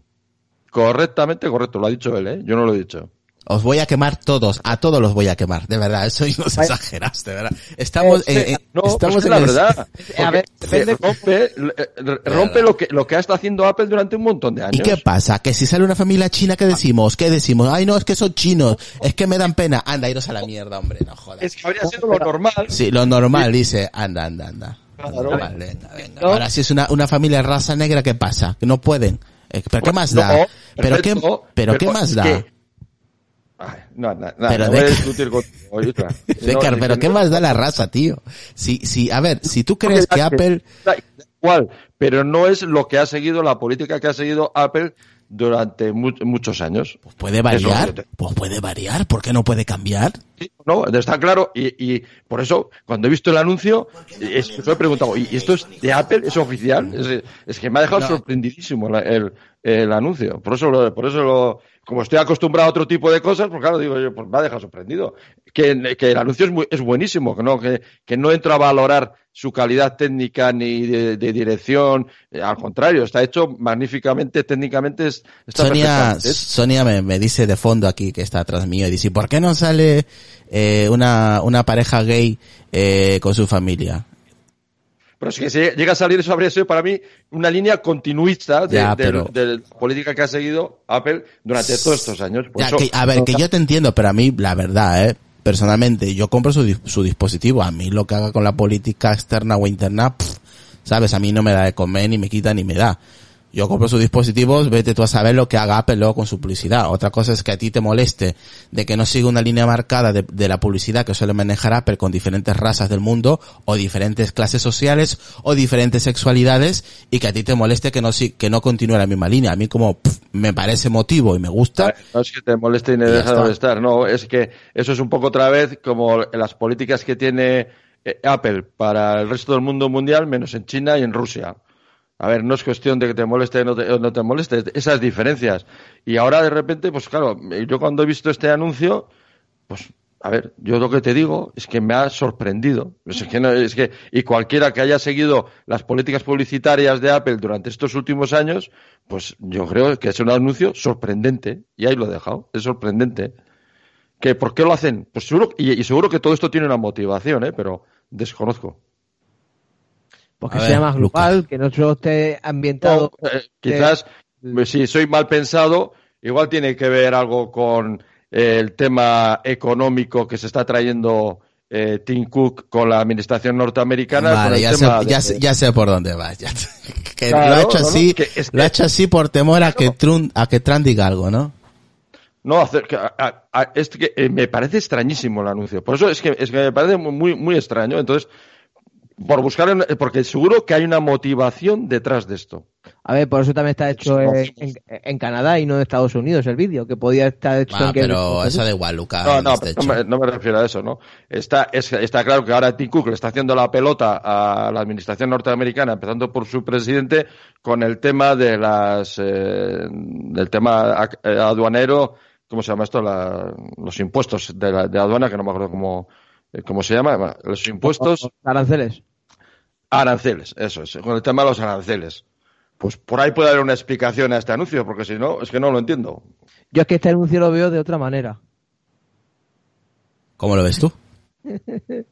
Correctamente correcto, lo ha dicho él, ¿eh? Yo no lo he dicho. Os voy a quemar todos, a todos los voy a quemar, de verdad, eso nos exageras, de verdad. Estamos, Eh, en- en- No, estamos pues es en la el- verdad. A ver, depende- rompe, eh, rompe lo que, lo que ha estado haciendo Apple durante un montón de años. ¿Y qué pasa? Que si sale una familia china, ¿qué decimos? ¿Qué decimos? Ay, no, es que son chinos, es que me dan pena. Anda, iros a la mierda, hombre, no jodas. Es que habría sido lo normal. Sí, lo normal, dice, anda, anda, anda. Claro. Normal, venga, venga. No. Ahora, si es una, una familia raza negra, ¿qué pasa? Que no pueden. Eh, ¿Pero qué más No, da? ¿Pero qué, pero qué más da? que- Ay, no, no, no, Pero no voy a discutir otra. Decar, pero ¿qué más da la raza, tío? Si, si, a ver, si tú crees que Apple, igual, pero no es lo que ha seguido, la política que ha seguido Apple durante mu- muchos años. pues puede variar, te- pues puede variar, ¿por qué no puede cambiar? Sí, no, está claro. Y, y por eso, cuando he visto el anuncio, es, eso he preguntado, ¿y esto es de Apple? ¿Es oficial? Es, es que me ha dejado No. sorprendidísimo la- el, el anuncio. Por eso, lo, por eso lo, como estoy acostumbrado a otro tipo de cosas, pues claro, digo yo, pues me ha dejado sorprendido. Que, que el anuncio es, muy, es buenísimo, que no, que, que no entro a valorar su calidad técnica ni de, de dirección, eh, al contrario, está hecho magníficamente, técnicamente es- está Sonia. Sonia me, me dice de fondo aquí que está atrás mío y dice, ¿por qué no sale eh, una, una pareja gay eh, con su familia? Pero es que si llega a salir eso habría sido para mí una línea continuista de, Ya, de- pero- de la política que ha seguido Apple durante todos estos años. Por Ya, eso- que- a ver, que yo te entiendo, pero a mí, la verdad, eh, personalmente, yo compro su, su dispositivo. A mí lo que haga con la política externa o interna, pff, sabes, a mí no me da de comer, ni me quita, ni me da. Yo compro sus dispositivos, vete tú a saber lo que haga Apple luego con su publicidad. Otra cosa es que a ti te moleste de que no siga una línea marcada de, de la publicidad que suele manejar Apple con diferentes razas del mundo, o diferentes clases sociales, o diferentes sexualidades, y que a ti te moleste que no, que no continúe la misma línea. A mí como pff, me parece motivo y me gusta, No es que te moleste y me deja de molestar, no, es que eso es un poco otra vez como las políticas que tiene eh, Apple para el resto del mundo mundial, menos en China y en Rusia. A ver, no es cuestión de que te moleste o no te, moleste, esas diferencias. Y ahora de repente, pues claro, yo cuando he visto este anuncio, pues a ver, yo lo que te digo es que me ha sorprendido. Es que, no- es que, y cualquiera que haya seguido las políticas publicitarias de Apple durante estos últimos años, pues yo creo que es un anuncio sorprendente. Y ahí lo he dejado, es sorprendente. ¿Que ¿Por qué lo hacen? Pues seguro, y, y seguro que todo esto tiene una motivación, ¿eh? pero desconozco. Porque A se ver, llama global, Lucas. que no solo esté ambientado. No, eh, quizás, si soy mal pensado, igual tiene que ver algo con eh, el tema económico que se está trayendo eh, Tim Cook con la administración norteamericana. con Vale, el ya sé, tema de- ya, sé, ya sé por dónde vas. ya. que Claro, lo ha hecho no, no, así, que es lo ha que- hecho así por temor a que Trump, a que Trump diga algo, ¿no? No, que- a- a- a- es que eh, me parece extrañísimo el anuncio. Por eso es que, es que me parece muy, muy extraño. Entonces, por buscar, en- porque seguro que hay una motivación detrás de esto. A ver, por eso también está hecho en, en- en Canadá y no en Estados Unidos el vídeo, que podía estar hecho Ah, en que- pero eso da igual, Lucas. No, no, este no me, no me refiero a eso, ¿no? Está, es- está claro que ahora Tim Cook le está haciendo la pelota a la administración norteamericana, empezando por su presidente, con el tema de las, eh, del tema eh, aduanero, ¿cómo se llama esto? La- los impuestos de, la, de aduana, que no me acuerdo cómo, eh, cómo se llama, los impuestos aranceles. Aranceles, eso es, con el tema de los aranceles. Pues por ahí puede haber una explicación a este anuncio, porque si no, es que no lo entiendo. Yo es que este anuncio lo veo de otra manera. ¿Cómo lo ves tú?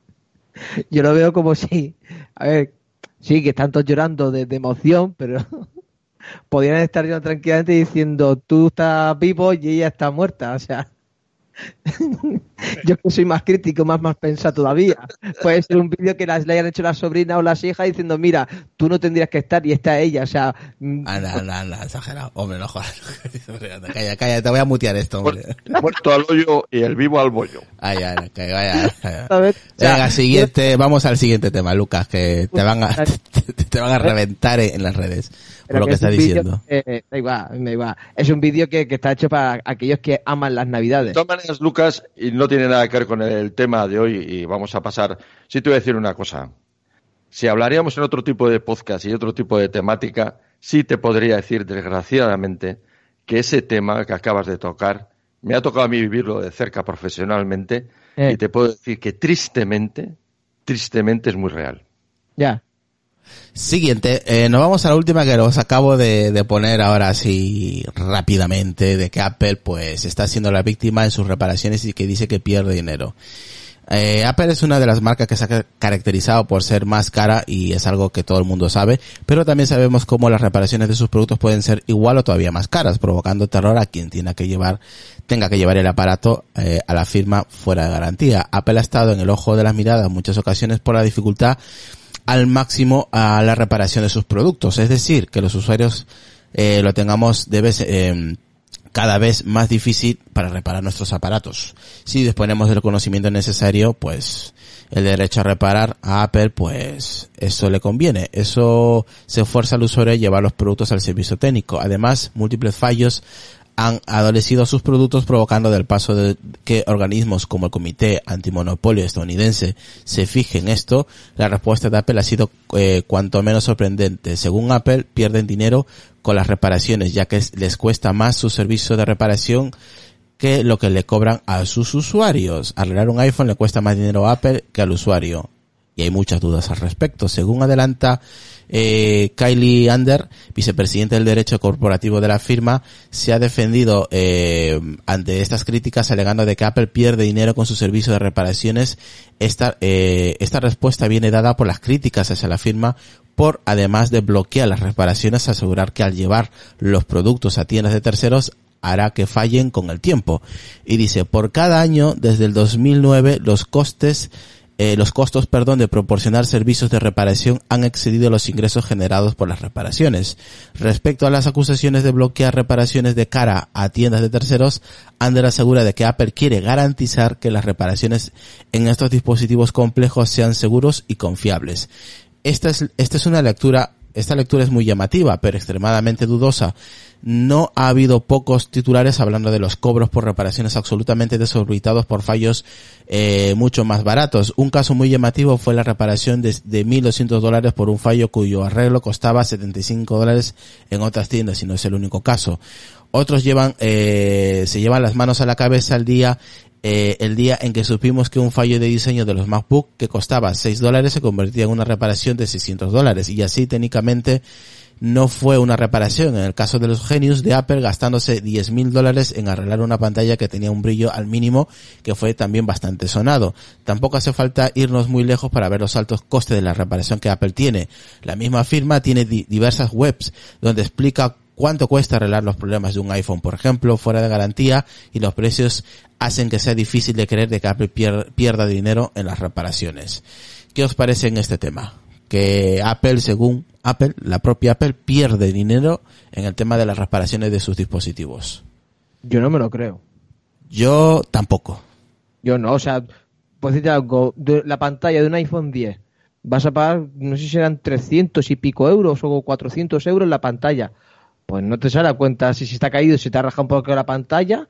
Yo lo veo como si, a ver, sí, que están todos llorando de, de emoción, pero podrían estar yo tranquilamente diciendo, tú estás vivo y ella está muerta, o sea. Yo que soy más crítico, más más pensado todavía. Puede ser un vídeo que las, le hayan hecho la sobrina o las hijas diciendo, mira, tú no tendrías que estar y está ella, o sea, mm, Anda, anda, anda, exagerado. Hombre, no jodas. Calla, calla, te voy a mutear esto, hombre. Muerto al hoyo y el vivo al bollo. Ay, ay, ay, que vaya. ¿sabes? O sea, Venga, siguiente, vamos al siguiente tema, Lucas, que te van a, te, te van a reventar en las redes Pero lo que es un estás vídeo diciendo. que, eh, da igual, da igual. Es un vídeo que, que está hecho para aquellos que aman las De navidades. todas maneras, Lucas, y no tiene nada que ver con el tema de hoy, y vamos a pasar. Sí, te voy a decir una cosa. Si hablaríamos en otro tipo de podcast y otro tipo de temática, sí te podría decir, desgraciadamente, que ese tema que acabas de tocar me ha tocado a mí vivirlo de cerca profesionalmente, Eh. y te puedo decir que tristemente, tristemente es muy real. Ya. Siguiente, eh, nos vamos a la última que os acabo de, poner ahora así rápidamente, de que Apple pues está siendo la víctima en sus reparaciones y que dice que pierde dinero. Eh, Apple es una de las marcas que se ha caracterizado por ser más cara y es algo que todo el mundo sabe, pero también sabemos cómo las reparaciones de sus productos pueden ser igual o todavía más caras, provocando terror a quien tenga que llevar, tenga que llevar el aparato eh, a la firma fuera de garantía. Apple ha estado en el ojo de las miradas en muchas ocasiones por la dificultad al máximo a la reparación de sus productos. Es decir, que los usuarios eh, lo tengamos de vez, eh, cada vez más difícil para reparar nuestros aparatos. Si disponemos del conocimiento necesario, pues el derecho a reparar a Apple, pues eso le conviene. Eso se fuerza al usuario a llevar los productos al servicio técnico. Además, múltiples fallos han adolecido sus productos provocando del paso de que organismos como el Comité Antimonopolio estadounidense se fijen en esto, la respuesta de Apple ha sido eh, cuanto menos sorprendente. Según Apple, pierden dinero con las reparaciones, ya que es- les cuesta más su servicio de reparación que lo que le cobran a sus usuarios. Arreglar un iPhone le cuesta más dinero a Apple que al usuario. Y hay muchas dudas al respecto. Según adelanta eh, Kylie Under, vicepresidente del Derecho Corporativo de la firma, se ha defendido eh, ante estas críticas alegando de que Apple pierde dinero con su servicio de reparaciones. Esta, eh, esta respuesta viene dada por las críticas hacia la firma por, además de bloquear las reparaciones, asegurar que al llevar los productos a tiendas de terceros hará que fallen con el tiempo. Y dice, por cada año, desde el 2009, los costes eh, los costos, perdón, de proporcionar servicios de reparación han excedido los ingresos generados por las reparaciones. Respecto a las acusaciones de bloquear reparaciones de cara a tiendas de terceros, Ander asegura de que Apple quiere garantizar que las reparaciones en estos dispositivos complejos sean seguros y confiables. Esta es, esta es una lectura, esta lectura es muy llamativa, pero extremadamente dudosa. No ha habido pocos titulares hablando de los cobros por reparaciones absolutamente desorbitados por fallos eh, mucho más baratos. Un caso muy llamativo fue la reparación de, de 1.200 dólares por un fallo cuyo arreglo costaba 75 dólares en otras tiendas y no es el único caso. Otros llevan, eh, se llevan las manos a la cabeza el día eh, el día en que supimos que un fallo de diseño de los MacBook que costaba 6 dólares se convertía en una reparación de 600 dólares y así técnicamente no fue una reparación. En el caso de los Genius de Apple, gastándose 10 mil dólares en arreglar una pantalla que tenía un brillo al mínimo, que fue también bastante sonado. Tampoco hace falta irnos muy lejos para ver los altos costes de la reparación que Apple tiene. La misma firma tiene di- diversas webs donde explica cuánto cuesta arreglar los problemas de un iPhone, por ejemplo, fuera de garantía, y los precios hacen que sea difícil de creer de que Apple pier- pierda dinero en las reparaciones. ¿Qué os parece en este tema? Que Apple, según Apple, la propia Apple pierde dinero en el tema de las reparaciones de sus dispositivos. Yo no me lo creo. Yo tampoco. Yo no, o sea, pues decirte algo, de la pantalla de un iPhone 10, vas a pagar, no sé si serán 300 y pico euros o 400 euros la pantalla. Pues no te sale a cuenta si se está caído, si te ha rajado un poco la pantalla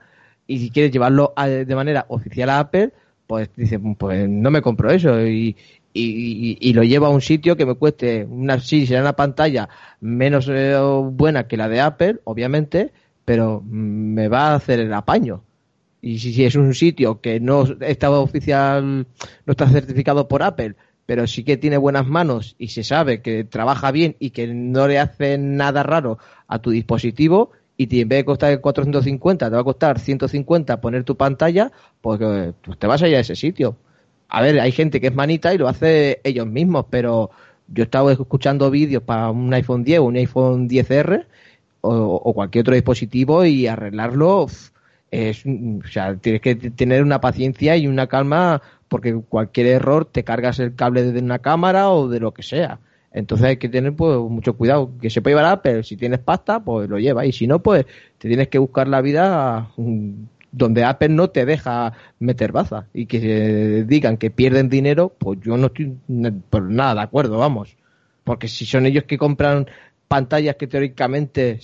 y si quieres llevarlo a- de manera oficial a Apple, pues dices, pues no me compro eso y, y, y- lo llevo a un sitio que me cueste una, sí, será una pantalla menos eh, buena que la de Apple, obviamente, pero mm, me va a hacer el apaño. Y si, si es un sitio que no está oficial, no está certificado por Apple, pero sí que tiene buenas manos y se sabe que trabaja bien y que no le hace nada raro a tu dispositivo y te- en vez de costar 450 te va a costar 150 poner tu pantalla, pues, eh, pues te vas a ir a ese sitio. A ver, hay gente que es manita y lo hace ellos mismos, pero yo he estado escuchando vídeos para un iPhone 10 o un iPhone 10R o, o cualquier otro dispositivo y arreglarlo es, o sea, tienes que tener una paciencia y una calma porque cualquier error te cargas el cable de una cámara o de lo que sea. Entonces hay que tener pues mucho cuidado. Que se puede llevar Apple, si tienes pasta, pues lo lleva. Y si no, pues te tienes que buscar la vida mm, donde Apple no te deja meter baza. Y que eh, digan que pierden dinero, pues yo no estoy por nada de acuerdo, vamos. Porque si son ellos que compran pantallas que teóricamente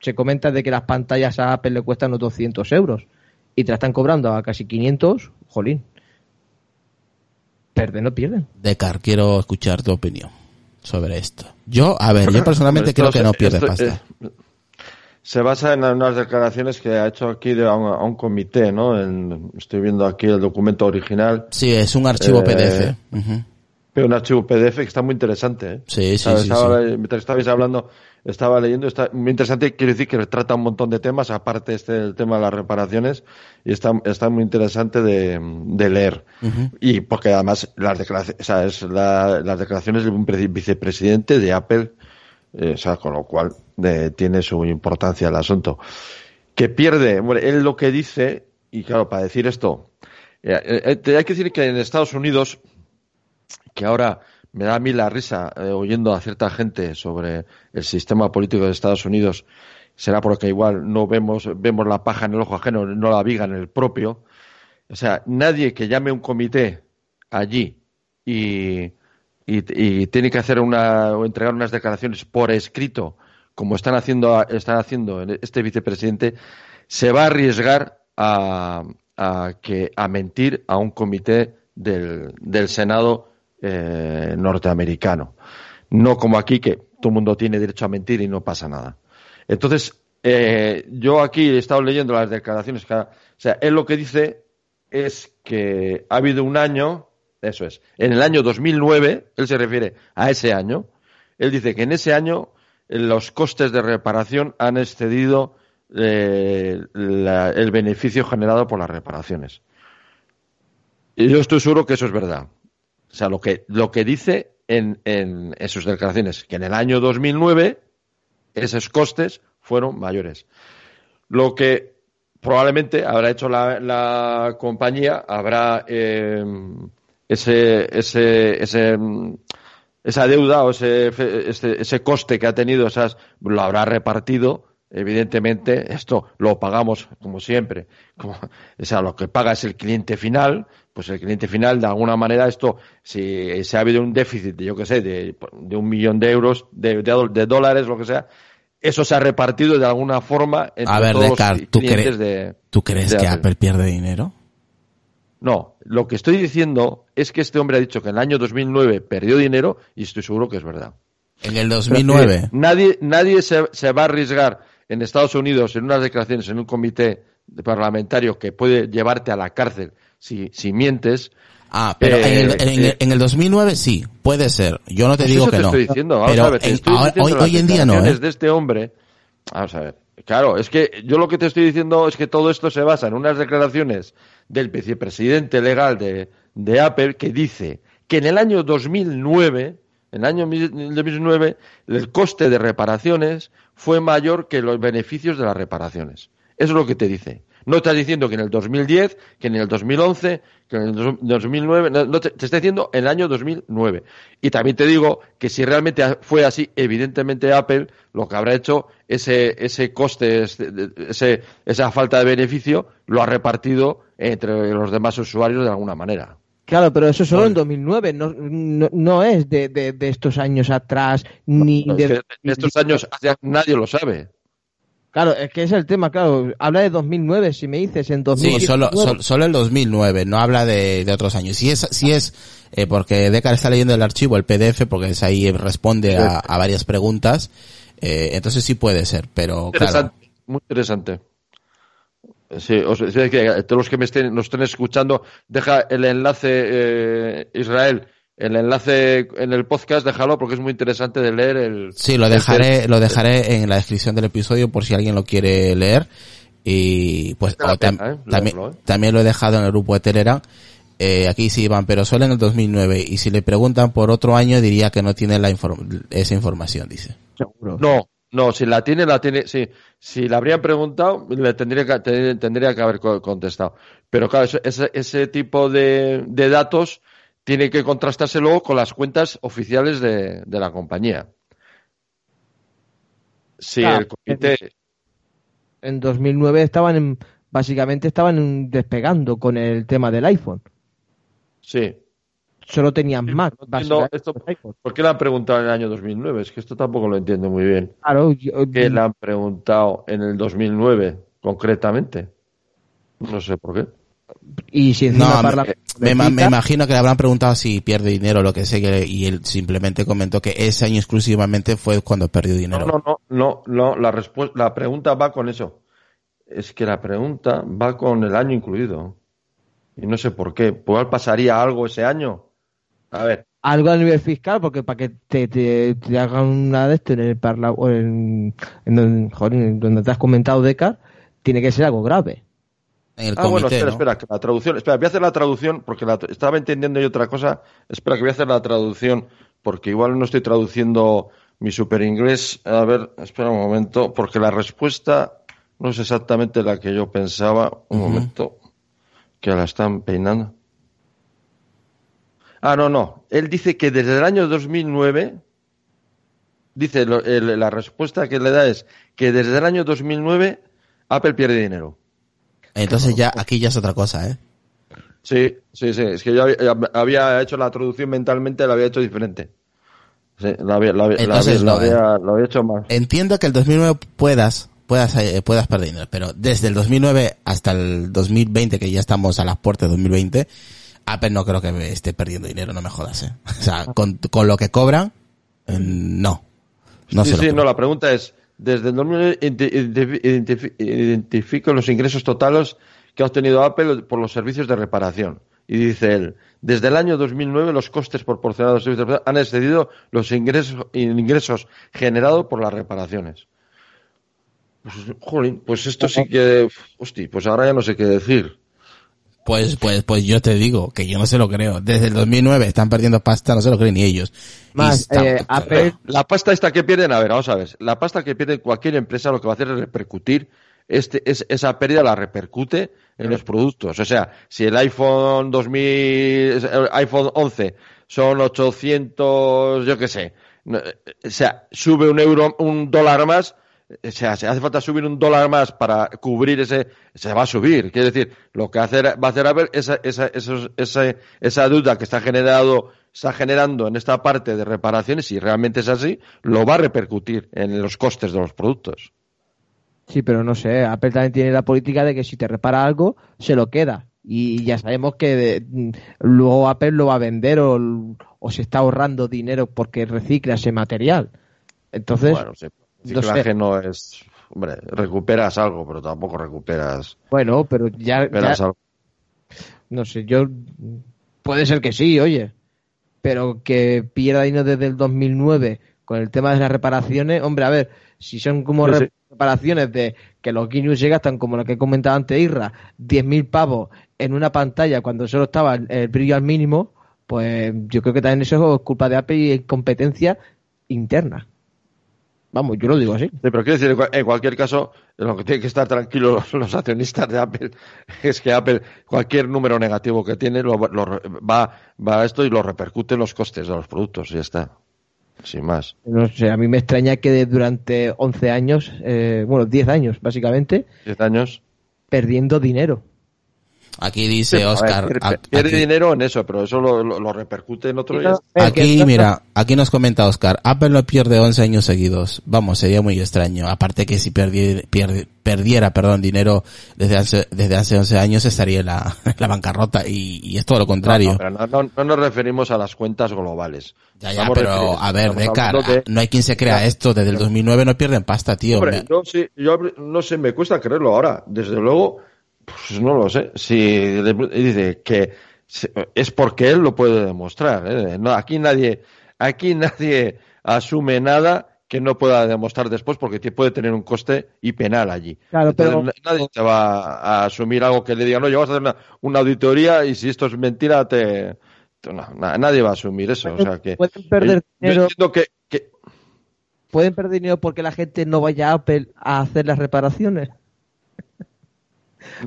se comenta de que las pantallas a Apple le cuestan unos 200 euros y te la están cobrando a casi 500, jolín. Perden, no pierden. Decar, quiero escuchar tu opinión sobre esto. Yo, a ver, yo personalmente creo que se- no pierde esto, pasta. eh, se basa en unas declaraciones que ha hecho aquí de, a, un, a un comité, ¿no? En- estoy viendo aquí el documento original, Sí, es un archivo Eh, PDF. Ujú. pero un archivo PDF que está muy interesante, ¿eh? Sí, sí, sí, sí. Mientras estabais hablando, estaba leyendo, está muy interesante, quiero decir que trata un montón de temas, aparte este del tema de las reparaciones, y está, está muy interesante de, de leer. Y porque además las declaraciones, o sea, es la- las declaraciones de un pre- vicepresidente de Apple, eh, o sea, con lo cual eh, tiene su importancia el asunto. Que pierde, bueno, él lo que dice, y claro, para decir esto, eh, eh, hay que decir que en Estados Unidos, que ahora me da a mí la risa eh, oyendo a cierta gente sobre el sistema político de Estados Unidos, será porque igual no vemos, vemos la paja en el ojo ajeno, no la viga en el propio. O sea, nadie que llame un comité allí y tiene que hacer una, o entregar unas declaraciones por escrito, como están haciendo, están haciendo este vicepresidente, se va a arriesgar a, a que, a mentir a un comité del, del Senado eh, norteamericano. No como aquí, que todo el mundo tiene derecho a mentir y no pasa nada. Entonces, eh, yo aquí he estado leyendo las declaraciones. o sea, él lo que dice es que ha habido un año, eso es, en el año 2009, él se refiere a ese año, él dice que en ese año eh, los costes de reparación han excedido la- el beneficio generado por las reparaciones. Y yo estoy seguro que eso es verdad. O sea, lo que, lo que dice en, en, sus declaraciones, que en el año 2009 esos costes fueron mayores. Lo que probablemente habrá hecho la, la compañía, habrá eh, ese, ese, ese, esa deuda o ese, ese, ese coste que ha tenido, esas, lo habrá repartido. Evidentemente, esto lo pagamos como siempre. Como, o sea, lo que paga es el cliente final, pues el cliente final, de alguna manera, esto, si, si ha habido un déficit, de, yo qué sé, de, de un millón de euros, de, de, de dólares, lo que sea, eso se ha repartido de alguna forma entre A ver, todos Decar, los ¿tú, clientes de, ¿tú crees que Apple. Apple pierde dinero? No, lo que estoy diciendo es que este hombre ha dicho que en el año 2009 perdió dinero y estoy seguro que es verdad. En el Pero 2009. que Nadie, nadie se, se va a arriesgar en Estados Unidos en unas declaraciones en un comité de parlamentario que puede llevarte a la cárcel si, si mientes. Ah, pero Eh, en, el, en, eh. en el 2009 sí, puede ser. Yo no te Pues digo eso que te no. estoy diciendo. Vamos pero a ver, te en- estoy ahora- diciendo hoy, hoy en día no, ¿eh? de este hombre. Vamos a ver. Claro, es que yo lo que te estoy diciendo es que todo esto se basa en unas declaraciones del vicepresidente legal de, de Apple que dice que en el año 2009, en el año mi- 2009, el coste de reparaciones fue mayor que los beneficios de las reparaciones. Eso es lo que te dice. No estás diciendo que en el 2010, que en el 2011, que en el dos- 2009, no, te, te está diciendo en el año 2009. Y también te digo que si realmente fue así, evidentemente Apple lo que habrá hecho, ese, ese coste, ese- ese, esa falta de beneficio, lo ha repartido entre los demás usuarios de alguna manera. Claro, pero eso solo en 2009, no, no, no es de, de, de estos años atrás, ni Es de... que en estos años nadie lo sabe. Claro, es que es el tema, claro. Habla de 2009, si me dices, en Sí, 2019. solo, solo, solo el 2009, no habla de, de otros años. Si es, si es eh, porque Decar está leyendo el archivo, el PDF, porque es ahí responde a, a varias preguntas, eh, entonces sí puede ser, pero claro. Interesante, muy interesante. Sí, o sea, sí, que todos los que me estén, nos estén escuchando, deja el enlace, eh, Israel, el enlace en el podcast, déjalo porque es muy interesante de leer el... Sí, lo el- dejaré, lo dejaré en la descripción del episodio por si alguien lo quiere leer. Y pues tam- ¿eh? también, Leerlo, ¿eh? también lo he dejado en el grupo de Telegram. Eh, aquí sí Iván, pero solo en el 2009. Y si le preguntan por otro año, diría que no tiene la inform- esa información, dice. Seguro. No, no, si la tiene, la tiene, sí. Si la habrían preguntado, le tendría que, te- tendría que haber co- contestado. Pero claro, eso- ese, ese tipo de, de datos tiene que contrastarse luego con las cuentas oficiales de, de la compañía. Si Ah, el comité, En 2009 estaban en, básicamente estaban despegando con el tema del iPhone. sí. Solo tenían Mac, no esto-. ¿Por qué le han preguntado en el año 2009? Es que esto tampoco lo entiendo muy bien. Claro, yo- ¿Qué le han preguntado en el 2009, concretamente? No sé por qué. y si encima No, me, me imagino que le habrán preguntado si pierde dinero o lo que sé que, y él simplemente comentó que ese año exclusivamente fue cuando perdió No, dinero. no, no, no, no, la respuesta, la pregunta va con eso. Es que la pregunta va con el año incluido. Y no sé por qué. ¿Cuál pasaría algo ese año? A ver, algo a nivel fiscal, porque para que te, te, te hagan una de esto en el parla o en, en donde, joder, en donde te has comentado Decar, tiene que ser algo grave. En el ah, bueno, espera, ¿no? espera, que la traducción, espera, voy a hacer la traducción porque la, estaba entendiendo yo otra cosa. Espera, que voy a hacer la traducción porque igual no estoy traduciendo mi super inglés. A ver, espera un momento, porque la respuesta no es exactamente la que yo pensaba. Un momento, que la están peinando. Ah, no, no. Él dice que desde el año 2009, dice, lo- el- la respuesta que le da es que desde el año 2009 Apple pierde dinero. Entonces ya, aquí ya es otra cosa, ¿eh? Sí, sí, sí. Es que yo había, hecho la traducción mentalmente, la había hecho diferente. Sí, la había, la había- la Entonces había- la no, ¿eh? había- la había hecho más. Entiendo que el 2009 puedas, puedas, eh, puedas perder dinero, pero desde el 2009 hasta el 2020, que ya estamos a las puertas de 2020, Apple no creo que esté perdiendo dinero, no me jodas, ¿eh? O sea, con, con lo que cobran, eh, no. No sí, sí, no, la pregunta es, desde el 2009 identi- identifi- identifi- identifico los ingresos totales que ha obtenido Apple por los servicios de reparación. Y dice él, desde el año 2009 los costes proporcionados a los servicios de reparación han excedido los ingresos, ingresos generados por las reparaciones. Pues, jolín, pues esto sí que, hostia, pues ahora ya no sé qué decir. Pues, pues, pues yo te digo que yo no se lo creo. Desde el 2009 están perdiendo pasta, no se lo creen ni ellos. Más, está- eh, Apple, La pasta esta que pierden, a ver, vamos a ver. La pasta que pierde cualquier empresa lo que va a hacer es repercutir, este, es, esa pérdida la repercute en los productos. O sea, si el iPhone 2000, el iPhone 11 son 800, yo qué sé, no, o sea, sube un euro, un dólar más, o sea, si hace falta subir un dólar más para cubrir ese, se va a subir. Quiere decir, lo que hacer, va a hacer Apple, esa, esa, esos- esa, esa duda que está generado, está generando en esta parte de reparaciones, si realmente es así, lo va a repercutir en los costes de los productos. sí, pero no sé, Apple también tiene la política de que si te repara algo, se lo queda. Y ya sabemos que de- mm, luego Apple lo va a vender o, o se está ahorrando dinero porque recicla ese material. Entonces, bueno, sí, no sé. no es, hombre, recuperas algo, pero tampoco recuperas, bueno, pero ya, recuperas ya- algo. no sé, yo Puede ser que sí, oye. Pero que pierda dinero desde el 2009 con el tema de las reparaciones, hombre, a ver, si son como Sí, sí. reparaciones de que los Guinness se gastan, como lo que he comentado antes Irra, 10.000 pavos en una pantalla cuando solo estaba el, el brillo al mínimo, pues yo creo que también eso es culpa de Apple y competencia interna. Vamos, yo lo digo así. Sí, pero quiero decir, en cual- en cualquier caso, lo que tienen que estar tranquilos los, accionistas de Apple es que Apple, cualquier número negativo que tiene, lo, va, va a esto y lo repercute en los costes de los productos y ya está. Sin más. No sé, a mí me extraña que durante 11 años, eh, bueno, 10 años básicamente, 10 años. perdiendo dinero. Aquí dice ver, Oscar. pierde- aquí- dinero en eso, pero eso lo, lo- lo repercute en otro. Aquí, mira, aquí nos comenta Oscar, Apple no pierde 11 años seguidos. Vamos, sería muy extraño. Aparte que si perdiera, pierde- perdiera, perdón, dinero desde hace, desde hace 11 años estaría en la, la bancarrota y, y es todo lo contrario. No, pero no, no- no nos referimos a las cuentas globales. ya, ya, Estamos pero a ver, de cara, de- no hay quien se crea esto. Desde el 2009 no pierden pasta, tío. Hombre, Me- yo, sí, yo no sé, me cuesta creerlo ahora. Desde luego, pues no lo sé. Si le- dice que es porque él lo puede demostrar. ¿eh? No, aquí nadie, aquí nadie asume nada que no pueda demostrar después porque te- puede tener un coste y penal allí. Claro, pero- Entonces, nadie te va a asumir algo que le diga, no, yo vas a hacer una, una auditoría y si esto es mentira, te, no, nadie va a asumir eso. O sea que, Pueden perder yo dinero, que pueden perder dinero porque la gente no vaya a Apple a hacer las reparaciones.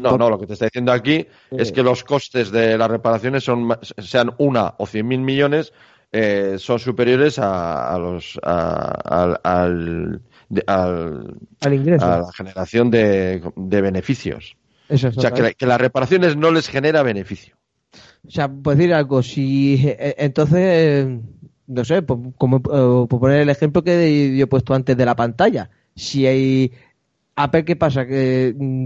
No, no, lo que te está diciendo aquí es que los costes de las reparaciones son sean una o cien mil millones eh, son superiores a, a los a, al, al- de- al- Al ingreso. a la generación de, de beneficios. Eso es O sea, que, la- que las reparaciones no les genera beneficio. O sea, por decir algo, si eh, entonces, eh, no sé, por, como, eh, por poner el ejemplo que yo he puesto antes de la pantalla, si hay Apple, ¿qué pasa? Que mm,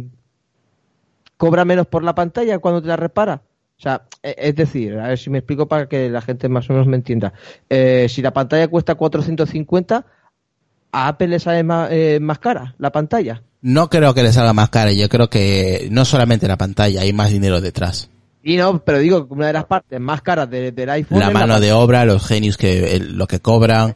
cobra menos por la pantalla cuando te la repara. O sea, e- es decir, a ver si me explico para que la gente más o menos me entienda. Eh, si la pantalla cuesta 450, a Apple le sale más, eh, más cara la pantalla. No creo que les salga más cara. Yo creo que no solamente la pantalla, hay más dinero detrás. Y no, pero digo que una de las partes más caras de- del iPhone La mano de obra, los genios que el- lo que cobran,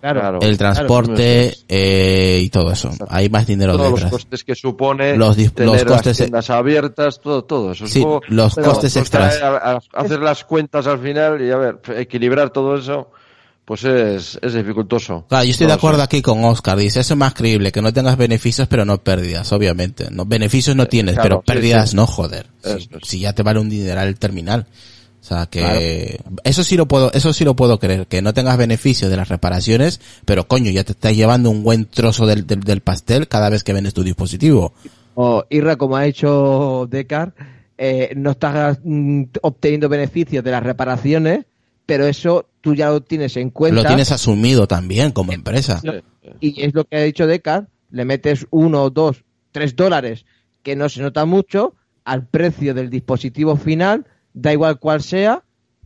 Claro. El transporte eh, y todo eso. Hay más dinero Todos los detrás. costes que supone Los tener los costes- las tiendas abiertas, todo, todo eso. Sí, los pero costes pues, extras. a- a- hacer las cuentas al final y a ver, equilibrar todo eso, pues es, es dificultoso. Claro, yo estoy No de acuerdo aquí con Oscar. Dice, eso es más creíble, que no tengas beneficios, pero no pérdidas, obviamente. No, beneficios no tienes, claro, pero pérdidas sí. no, joder. Si ya te vale un dineral el terminal. O sea que, eso sí lo puedo, eso sí lo puedo creer, que no tengas beneficios de las reparaciones, pero coño, ya te estás llevando un buen trozo del, del, del pastel cada vez que vendes tu dispositivo. O Irra, como ha hecho Decar, eh, no estás mm, obteniendo beneficios de las reparaciones, pero eso tú ya lo tienes en cuenta. Lo tienes asumido también como empresa. Sí. Y es lo que ha dicho Decar, le metes uno, dos, tres dólares, que no se nota mucho, al precio del dispositivo final, da igual cuál sea,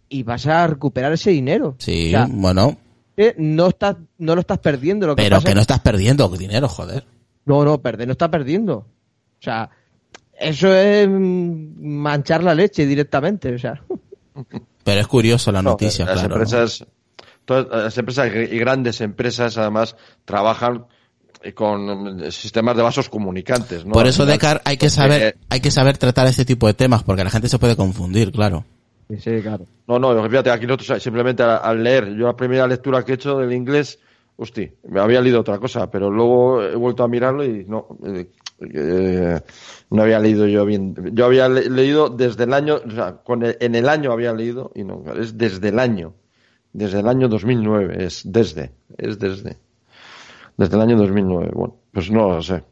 y vas a recuperar ese dinero. Sí, O sea, bueno, que no, estás, no lo estás perdiendo. Lo que pero pasa que no es- estás perdiendo dinero, joder. No, no, perder no está perdiendo. O sea, eso es manchar la leche directamente. O sea, Pero es curioso la No, noticia, las claro. ¿no? empresas, todas las empresas y grandes empresas además trabajan con sistemas de vasos comunicantes. ¿no? Por eso, Decar, hay que porque, saber, eh, hay que saber tratar este tipo de temas, porque la gente se puede confundir, claro. sí, claro. No, no, fíjate, aquí nosotros simplemente al, al leer, yo la primera lectura que he hecho del inglés, hostia, me había leído otra cosa, pero luego he vuelto a mirarlo y no, eh, eh, no había leído yo bien. Yo había le- leído desde el año, o sea, con el- en el año había leído y no, es desde el año, desde el año 2009, es desde, es desde, desde el año 2009. Bueno, pues no lo sé.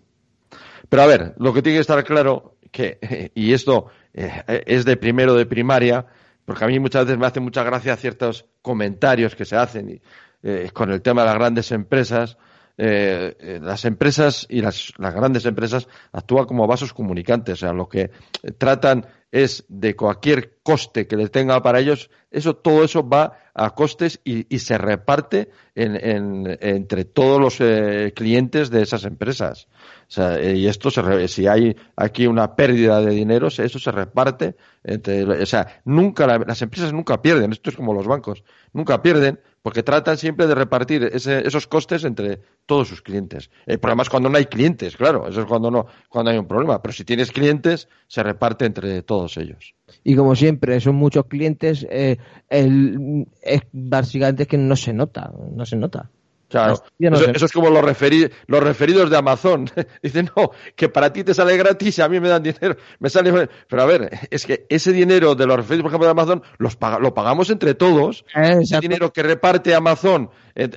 Pero a ver, lo que tiene que estar claro que, y esto eh, es de primero de primaria, porque a mí muchas veces me hace mucha gracia ciertos comentarios que se hacen eh, con el tema de las grandes empresas, eh, las empresas y las, las grandes empresas actúan como vasos comunicantes, o sea, lo que tratan es de cualquier coste que les tenga para ellos, eso todo eso va a costes y, y se reparte en, en- entre todos los eh, clientes de esas empresas. O sea, eh, y esto se si hay aquí una pérdida de dinero, eso se reparte entre, o sea, nunca la- las empresas nunca pierden, esto es como los bancos, nunca pierden porque tratan siempre de repartir ese- esos costes entre todos sus clientes. El problema es cuando no hay clientes, claro, eso es cuando no cuando hay un problema, pero si tienes clientes se reparte entre todos ellos. Y como siempre, son muchos clientes, eh, el, es básicamente es que no se nota, no se nota. Claro, no eso, es como los, referi- los referidos de Amazon. Dicen, no, que para ti te sale gratis y a mí me dan dinero. Me sale... Pero a ver, es que ese dinero de los referidos, por ejemplo, de Amazon, los paga- lo pagamos entre todos. Eh, Ese dinero que reparte Amazon eh,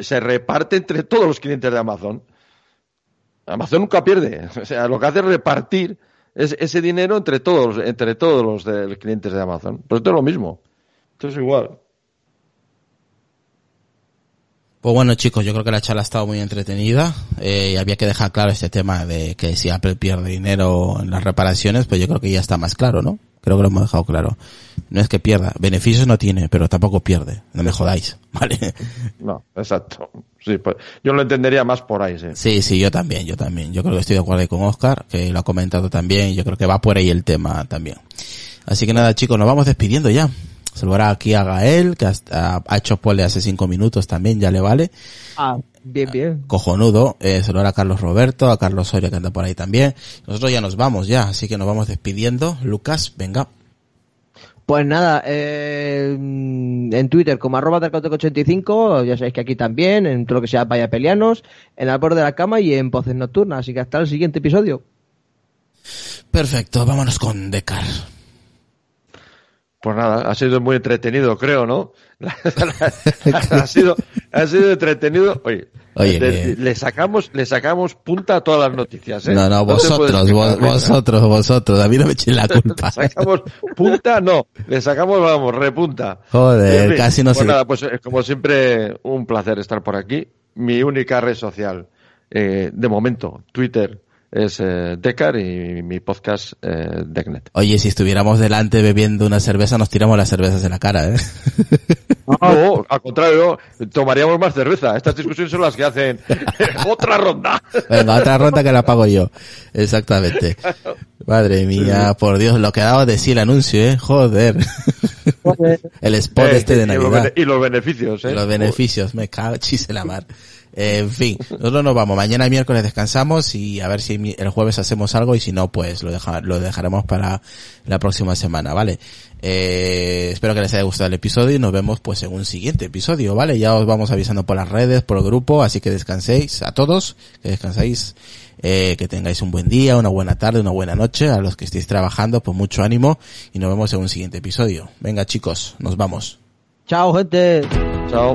se reparte entre todos los clientes de Amazon. Amazon nunca pierde. O sea, lo que hace es repartir es- ese dinero entre todos, entre todos los de- clientes de Amazon. Pues esto es lo mismo. Esto es igual. Pues bueno chicos, yo creo que la charla ha estado muy entretenida eh, y había que dejar claro este tema de que si Apple pierde dinero en las reparaciones, pues yo creo que ya está más claro, ¿no? Creo que lo hemos dejado claro. No es que pierda, beneficios no tiene, pero tampoco pierde. No me jodáis, ¿vale? No, exacto. Sí, pues, yo lo entendería más por ahí, sí. Sí, sí, yo también, yo también. Yo creo que estoy de acuerdo con Oscar, que lo ha comentado también, yo creo que va por ahí el tema también. Así que nada chicos, nos vamos despidiendo ya. Saludar aquí a Gael, que hasta- ha hecho pole hace cinco minutos también, ya le vale. Ah, bien, bien. cojonudo. Eh, saludar a Carlos Roberto, a Carlos Soria que anda por ahí también. Nosotros ya nos vamos ya, así que nos vamos despidiendo. Lucas, venga. Pues nada, eh, en Twitter como arroba Darkotek85, ya sabéis que aquí también, en todo lo que sea Vaya Pelianos, en Al Borde de la Cama y en Voces Nocturnas. Así que hasta el siguiente episodio. Perfecto, vámonos con Decar. Pues nada, ha sido muy entretenido, creo, ¿no? ha sido, ha sido entretenido. Oye, Oye, le, que- le sacamos, le sacamos punta a todas las noticias, ¿eh? No, no, vosotros, vos- vosotros, vosotros. A mí no me echéis la culpa. Le sacamos punta, no, le sacamos, vamos, repunta. Joder, En fin, casi no pues se- nada, pues eh, como siempre, un placer estar por aquí. Mi única red social, eh, de momento, Twitter, es eh, Decar y mi podcast, eh, Decnet. Oye, si estuviéramos delante bebiendo una cerveza, nos tiramos las cervezas en la cara, ¿eh? No, al contrario, tomaríamos más cerveza. Estas discusiones son las que hacen otra ronda. Venga, otra ronda que la pago yo. Exactamente. Madre mía, por Dios, lo que ha dado de sí el anuncio, ¿eh? Joder. El spot Eh, este de Navidad. Y los beneficios, ¿eh? los beneficios, me cago chis en la mar. En fin, nosotros nos vamos. Mañana miércoles descansamos y a ver si el jueves hacemos algo y si no, pues lo, deja- lo dejaremos para la próxima semana, ¿vale? Eh, espero que les haya gustado el episodio y nos vemos pues en un siguiente episodio, ¿vale? Ya os vamos avisando por las redes, por el grupo, así que descanséis a todos, que descanséis, eh, que tengáis un buen día, una buena tarde, una buena noche, a los que estéis trabajando, pues mucho ánimo y nos vemos en un siguiente episodio. Venga chicos, nos vamos. Chao, gente. Chao.